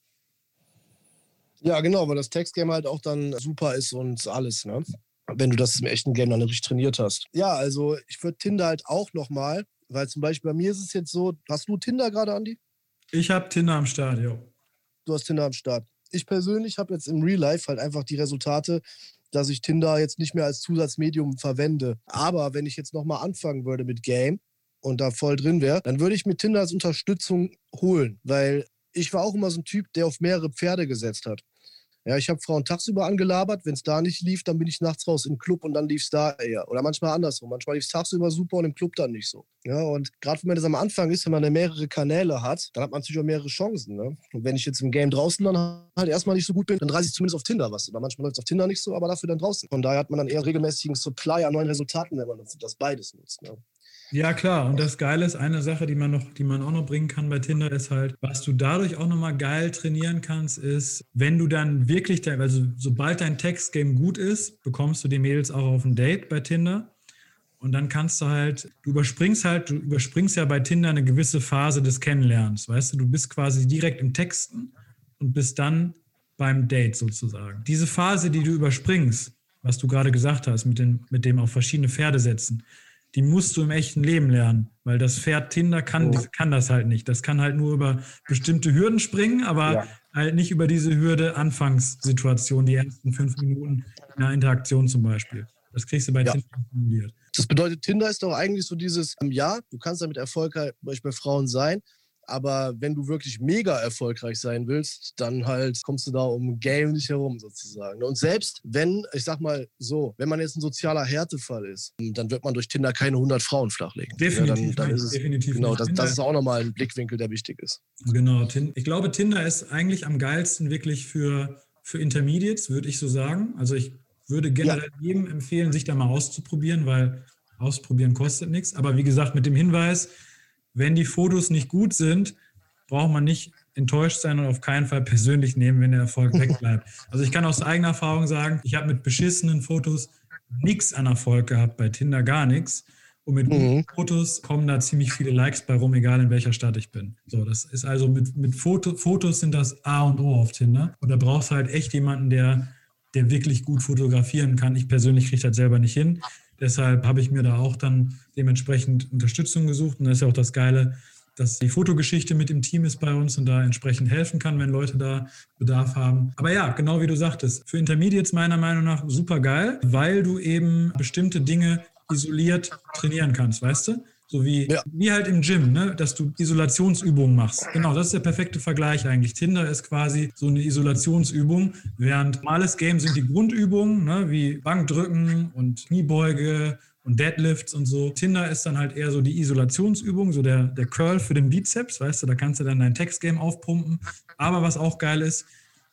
Ja, genau, weil das Textgame halt auch dann super ist und alles, ne? Wenn du das im echten Game dann richtig trainiert hast. Ja, also ich würde Tinder halt auch nochmal, weil zum Beispiel bei mir ist es jetzt so, hast du Tinder gerade, Andi? Ich habe Tinder am Start, ja. Du hast Tinder am Start. Ich persönlich habe jetzt im Real Life halt einfach die Resultate dass ich Tinder jetzt nicht mehr als Zusatzmedium verwende. Aber wenn ich jetzt nochmal anfangen würde mit Game und da voll drin wäre, dann würde ich mir Tinder als Unterstützung holen, weil ich war auch immer so ein Typ, der auf mehrere Pferde gesetzt hat. Ja, ich habe Frauen tagsüber angelabert. Wenn es da nicht lief, dann bin ich nachts raus im Club und dann lief es da eher. Oder manchmal andersrum. Manchmal lief es tagsüber super und im Club dann nicht so. Ja, und gerade wenn man das am Anfang ist, wenn man mehrere Kanäle hat, dann hat man natürlich auch mehrere Chancen. Ne? Und wenn ich jetzt im Game draußen dann halt erstmal nicht so gut bin, dann reiße ich zumindest auf Tinder was. Oder manchmal läuft es auf Tinder nicht so, aber dafür dann draußen. Von daher hat man dann eher regelmäßigen Supply an neuen Resultaten, wenn man das, das beides nutzt. Ne? Ja, klar. Und das Geile ist, eine Sache, die man noch, die man auch noch bringen kann bei Tinder, ist halt, was du dadurch auch nochmal geil trainieren kannst, ist, wenn du dann wirklich, dein, also sobald dein Textgame gut ist, bekommst du die Mädels auch auf ein Date bei Tinder. Und dann kannst du halt, du überspringst halt, du überspringst ja bei Tinder eine gewisse Phase des Kennenlernens. Weißt du, du bist quasi direkt im Texten und bist dann beim Date sozusagen. Diese Phase, die du überspringst, was du gerade gesagt hast, mit, den, mit dem auf verschiedene Pferde setzen, die musst du im echten Leben lernen, weil das Pferd Tinder kann, oh. kann das halt nicht. Das kann halt nur über bestimmte Hürden springen, aber ja. halt nicht über diese Hürde Anfangssituation, die ersten fünf Minuten in einer Interaktion zum Beispiel. Das kriegst du bei ja. Tinder formuliert. Das bedeutet, Tinder ist doch eigentlich so dieses, ja, du kannst damit erfolgreich bei Frauen sein, aber wenn du wirklich mega erfolgreich sein willst, dann halt kommst du da um Game nicht herum sozusagen. Und selbst wenn, ich sag mal so, wenn man jetzt ein sozialer Härtefall ist, dann wird man durch Tinder keine 100 Frauen flachlegen. Definitiv. Ja, dann, dann ist es, definitiv genau, das, das, ist auch nochmal ein Blickwinkel, der wichtig ist. Genau. Ich glaube, Tinder ist eigentlich am geilsten wirklich für, für Intermediates, würde ich so sagen. Also ich würde generell ja. jedem empfehlen, sich da mal auszuprobieren, weil ausprobieren kostet nichts. Aber wie gesagt, mit dem Hinweis, wenn die Fotos nicht gut sind, braucht man nicht enttäuscht sein und auf keinen Fall persönlich nehmen, wenn der Erfolg wegbleibt. Also ich kann aus eigener Erfahrung sagen, ich habe mit beschissenen Fotos nichts an Erfolg gehabt, bei Tinder gar nichts. Und mit mhm. Fotos kommen da ziemlich viele Likes bei rum, egal in welcher Stadt ich bin. So, das ist also mit, mit Foto, Fotos sind das A und O auf Tinder. Und da brauchst du halt echt jemanden, der, der wirklich gut fotografieren kann. Ich persönlich kriege das selber nicht hin. Deshalb habe ich mir da auch dann dementsprechend Unterstützung gesucht. Und das ist ja auch das Geile, dass die Fotogeschichte mit im Team ist bei uns und da entsprechend helfen kann, wenn Leute da Bedarf haben. Aber ja, genau wie du sagtest, für Intermediates meiner Meinung nach super geil, weil du eben bestimmte Dinge isoliert trainieren kannst, weißt du? So wie, ja. wie halt im Gym, ne? dass du Isolationsübungen machst. Genau, das ist der perfekte Vergleich eigentlich. Tinder ist quasi so eine Isolationsübung, während normales Game sind die Grundübungen, ne? wie Bankdrücken und Kniebeuge und Deadlifts und so. Tinder ist dann halt eher so die Isolationsübung, so der, der Curl für den Bizeps, weißt du, da kannst du dann dein Textgame aufpumpen. Aber was auch geil ist,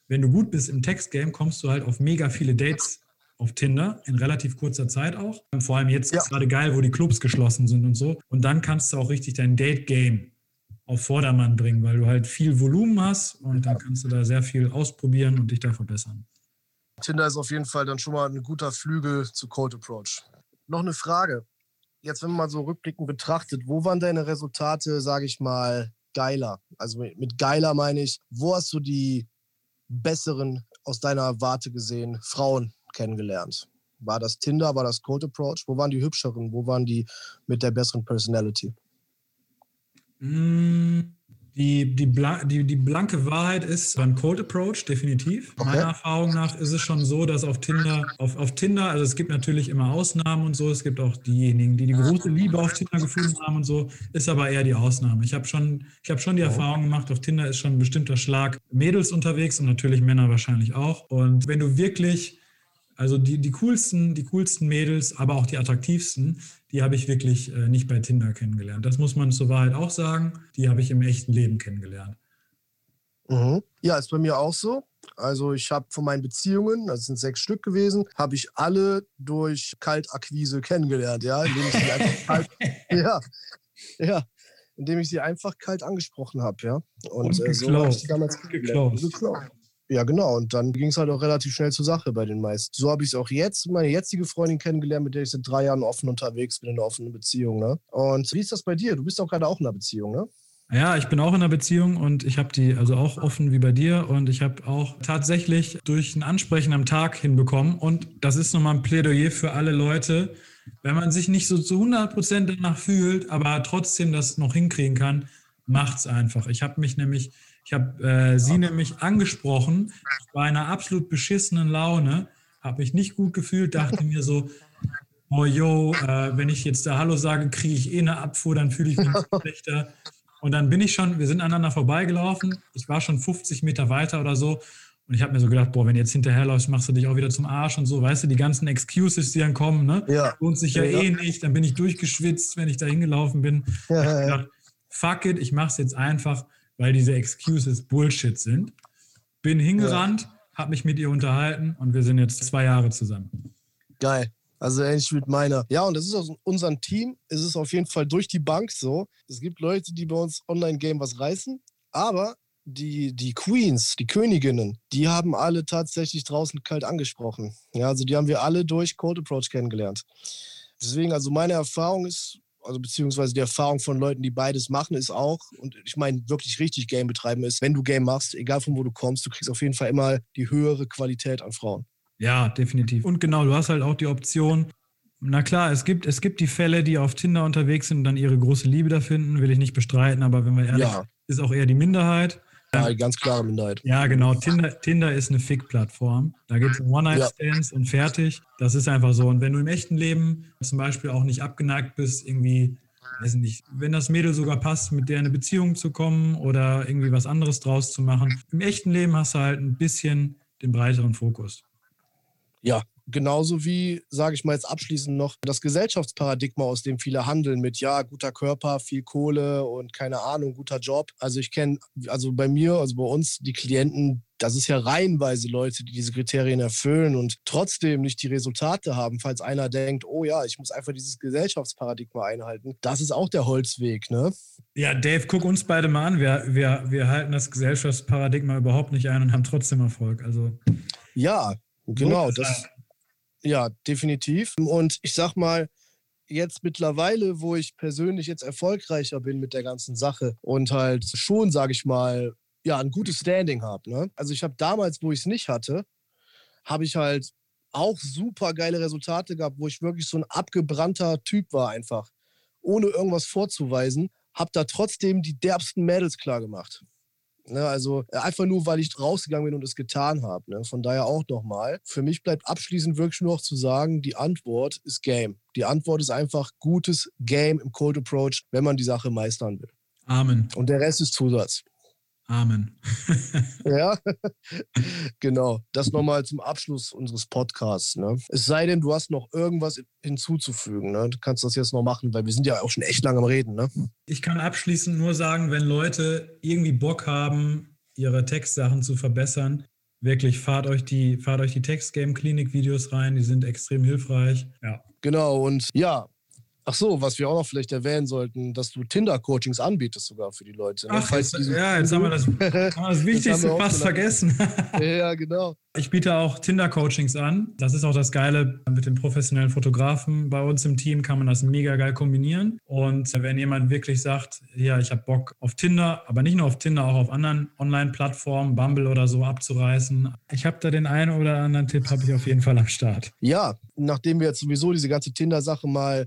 wenn du gut bist im Textgame, kommst du halt auf mega viele Dates auf Tinder in relativ kurzer Zeit auch. Vor allem jetzt ja. gerade geil, wo die Clubs geschlossen sind und so. Und dann kannst du auch richtig dein Date-Game auf Vordermann bringen, weil du halt viel Volumen hast und dann kannst du da sehr viel ausprobieren und dich da verbessern. Tinder ist auf jeden Fall dann schon mal ein guter Flügel zu Cold Approach. Noch eine Frage. Jetzt, wenn man mal so rückblickend betrachtet, wo waren deine Resultate, sage ich mal, geiler? Also mit geiler meine ich, wo hast du die besseren aus deiner Warte gesehen Frauen kennengelernt? War das Tinder, war das Cold Approach? Wo waren die hübscheren? Wo waren die mit der besseren Personality? Mm, die, die, die, die blanke Wahrheit ist beim Cold Approach, definitiv. Okay. Meiner Erfahrung nach ist es schon so, dass auf Tinder, auf, auf Tinder, also es gibt natürlich immer Ausnahmen und so, es gibt auch diejenigen, die die große Liebe auf Tinder gefunden haben und so, ist aber eher die Ausnahme. Ich habe schon, hab schon die Erfahrung gemacht, auf Tinder ist schon ein bestimmter Schlag Mädels unterwegs und natürlich Männer wahrscheinlich auch. Und wenn du wirklich also die, die coolsten, die coolsten Mädels, aber auch die attraktivsten, die habe ich wirklich äh, nicht bei Tinder kennengelernt. Das muss man zur Wahrheit auch sagen. Die habe ich im echten Leben kennengelernt. Mhm. Ja, ist bei mir auch so. Also ich habe von meinen Beziehungen, das sind sechs Stück gewesen, habe ich alle durch Kaltakquise kennengelernt, ja, indem ich sie einfach kalt, ja, ja, indem ich sie einfach kalt angesprochen habe, ja. Und, Und äh, so habe ich sie damals geklaut. Ja, genau. Und dann ging es halt auch relativ schnell zur Sache bei den meisten. So habe ich es auch jetzt, meine jetzige Freundin kennengelernt, mit der ich seit drei Jahren offen unterwegs bin, in einer offenen Beziehung. Ne? Und wie ist das bei dir? Du bist auch gerade auch in einer Beziehung, ne? Ja, ich bin auch in einer Beziehung und ich habe die also auch offen wie bei dir und ich habe auch tatsächlich durch ein Ansprechen am Tag hinbekommen und das ist nochmal ein Plädoyer für alle Leute, wenn man sich nicht so zu 100 Prozent danach fühlt, aber trotzdem das noch hinkriegen kann, macht's einfach. Ich habe mich nämlich ich habe äh, sie nämlich angesprochen, ich war in einer absolut beschissenen Laune, habe mich nicht gut gefühlt, dachte mir so, oh yo, äh, wenn ich jetzt da Hallo sage, kriege ich eh eine Abfuhr, dann fühle ich mich schlechter. Und dann bin ich schon, wir sind aneinander vorbeigelaufen, ich war schon 50 Meter weiter oder so. Und ich habe mir so gedacht, boah, wenn du jetzt hinterherläufst, machst du dich auch wieder zum Arsch und so, weißt du, die ganzen Excuses, die dann kommen, ne? Ja. Lohnt sich ja, ja, eh nicht. Dann bin ich durchgeschwitzt, wenn ich da hingelaufen bin. Ja, ich gedacht, fuck it, ich mach's jetzt einfach weil diese Excuses Bullshit sind. Bin hingerannt, ja. habe mich mit ihr unterhalten und wir sind jetzt zwei Jahre zusammen. Geil. Also ähnlich mit meiner. Ja, und das ist aus unserem Team, ist es auf jeden Fall durch die Bank so. Es gibt Leute, die bei uns Online-Game was reißen, aber die, die Queens, die Königinnen, die haben alle tatsächlich draußen kalt angesprochen. Ja, also die haben wir alle durch Cold Approach kennengelernt. Deswegen, also meine Erfahrung ist, also beziehungsweise die Erfahrung von Leuten, die beides machen, ist auch, und ich meine wirklich richtig Game betreiben ist, wenn du Game machst, egal von wo du kommst, du kriegst auf jeden Fall immer die höhere Qualität an Frauen. Ja, definitiv. Und genau, du hast halt auch die Option, na klar, es gibt, es gibt die Fälle, die auf Tinder unterwegs sind und dann ihre große Liebe da finden, will ich nicht bestreiten, aber wenn wir ehrlich, ja. ist auch eher die Minderheit. Ja, ganz klare Minderheit. Ja, genau. Tinder, Tinder ist eine Fick-Plattform. Da geht es um One-Night-Stands ja. und fertig. Das ist einfach so. Und wenn du im echten Leben zum Beispiel auch nicht abgeneigt bist, irgendwie, weiß nicht, wenn das Mädel sogar passt, mit der in eine Beziehung zu kommen oder irgendwie was anderes draus zu machen, im echten Leben hast du halt ein bisschen den breiteren Fokus. Ja, Genauso wie, sage ich mal jetzt abschließend noch, das Gesellschaftsparadigma, aus dem viele handeln mit, ja, guter Körper, viel Kohle und keine Ahnung, guter Job. Also ich kenne, also bei mir, also bei uns, die Klienten, das ist ja reihenweise Leute, die diese Kriterien erfüllen und trotzdem nicht die Resultate haben, falls einer denkt, oh ja, ich muss einfach dieses Gesellschaftsparadigma einhalten. Das ist auch der Holzweg, ne? Ja, Dave, guck uns beide mal an. Wir, wir, wir halten das Gesellschaftsparadigma überhaupt nicht ein und haben trotzdem Erfolg. Also. Ja, genau. Das, ja, definitiv. Und ich sag mal, jetzt mittlerweile, wo ich persönlich jetzt erfolgreicher bin mit der ganzen Sache und halt schon, sage ich mal, ja, ein gutes Standing habe. Ne? Also ich habe damals, wo ich es nicht hatte, habe ich halt auch super geile Resultate gehabt, wo ich wirklich so ein abgebrannter Typ war einfach, ohne irgendwas vorzuweisen, habe da trotzdem die derbsten Mädels klar gemacht. Ne, also äh, einfach nur, weil ich rausgegangen bin und es getan habe. Ne? Von daher auch nochmal. Für mich bleibt abschließend wirklich nur noch zu sagen, die Antwort ist Game. Die Antwort ist einfach gutes Game im Cold Approach, wenn man die Sache meistern will. Amen. Und der Rest ist Zusatz. Amen. ja, genau. Das nochmal zum Abschluss unseres Podcasts. Ne? Es sei denn, du hast noch irgendwas hinzuzufügen. Ne? Du kannst das jetzt noch machen, weil wir sind ja auch schon echt lange am Reden. Ne? Ich kann abschließend nur sagen, wenn Leute irgendwie Bock haben, ihre Textsachen zu verbessern, wirklich fahrt euch die, fahrt euch die Text-Game-Klinik-Videos rein, die sind extrem hilfreich. Ja. Genau, und ja, Ach so, was wir auch noch vielleicht erwähnen sollten, dass du Tinder-Coachings anbietest sogar für die Leute. Ne? Ach, jetzt, ja, jetzt haben wir das, haben wir das Wichtigste fast vergessen. ja, genau. Ich biete auch Tinder-Coachings an. Das ist auch das Geile. Mit den professionellen Fotografen bei uns im Team kann man das mega geil kombinieren. Und wenn jemand wirklich sagt, ja, ich habe Bock auf Tinder, aber nicht nur auf Tinder, auch auf anderen Online-Plattformen, Bumble oder so abzureißen. Ich habe da den einen oder anderen Tipp, habe ich auf jeden Fall am Start. Ja, nachdem wir jetzt sowieso diese ganze Tinder-Sache mal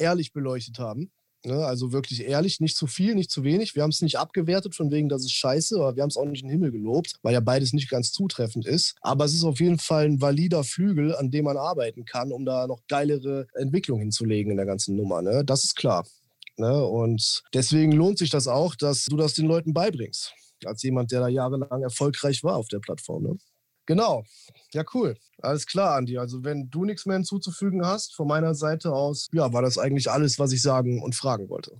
ehrlich beleuchtet haben. Ne? Also wirklich ehrlich, nicht zu viel, nicht zu wenig. Wir haben es nicht abgewertet, von wegen, das ist scheiße, aber wir haben es auch nicht in den Himmel gelobt, weil ja beides nicht ganz zutreffend ist. Aber es ist auf jeden Fall ein valider Flügel, an dem man arbeiten kann, um da noch geilere Entwicklung hinzulegen in der ganzen Nummer. Ne? Das ist klar. Ne? Und deswegen lohnt sich das auch, dass du das den Leuten beibringst. Als jemand, der da jahrelang erfolgreich war auf der Plattform. Ne? Genau. Ja, cool. Alles klar, Andi. Also, wenn du nichts mehr hinzuzufügen hast, von meiner Seite aus, ja, war das eigentlich alles, was ich sagen und fragen wollte.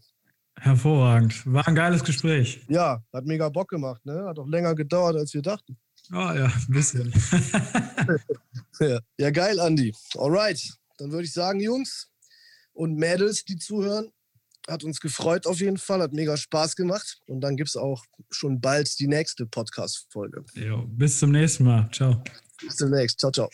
Hervorragend. War ein geiles Gespräch. Ja, hat mega Bock gemacht, ne? Hat auch länger gedauert, als wir dachten. Oh ja, ein bisschen. ja. ja, geil, Andi. Alright. Dann würde ich sagen, Jungs und Mädels, die zuhören, hat uns gefreut auf jeden Fall, hat mega Spaß gemacht. Und dann gibt es auch schon bald die nächste Podcast-Folge. Bis zum nächsten Mal. Ciao. Bis demnächst. Ciao, ciao.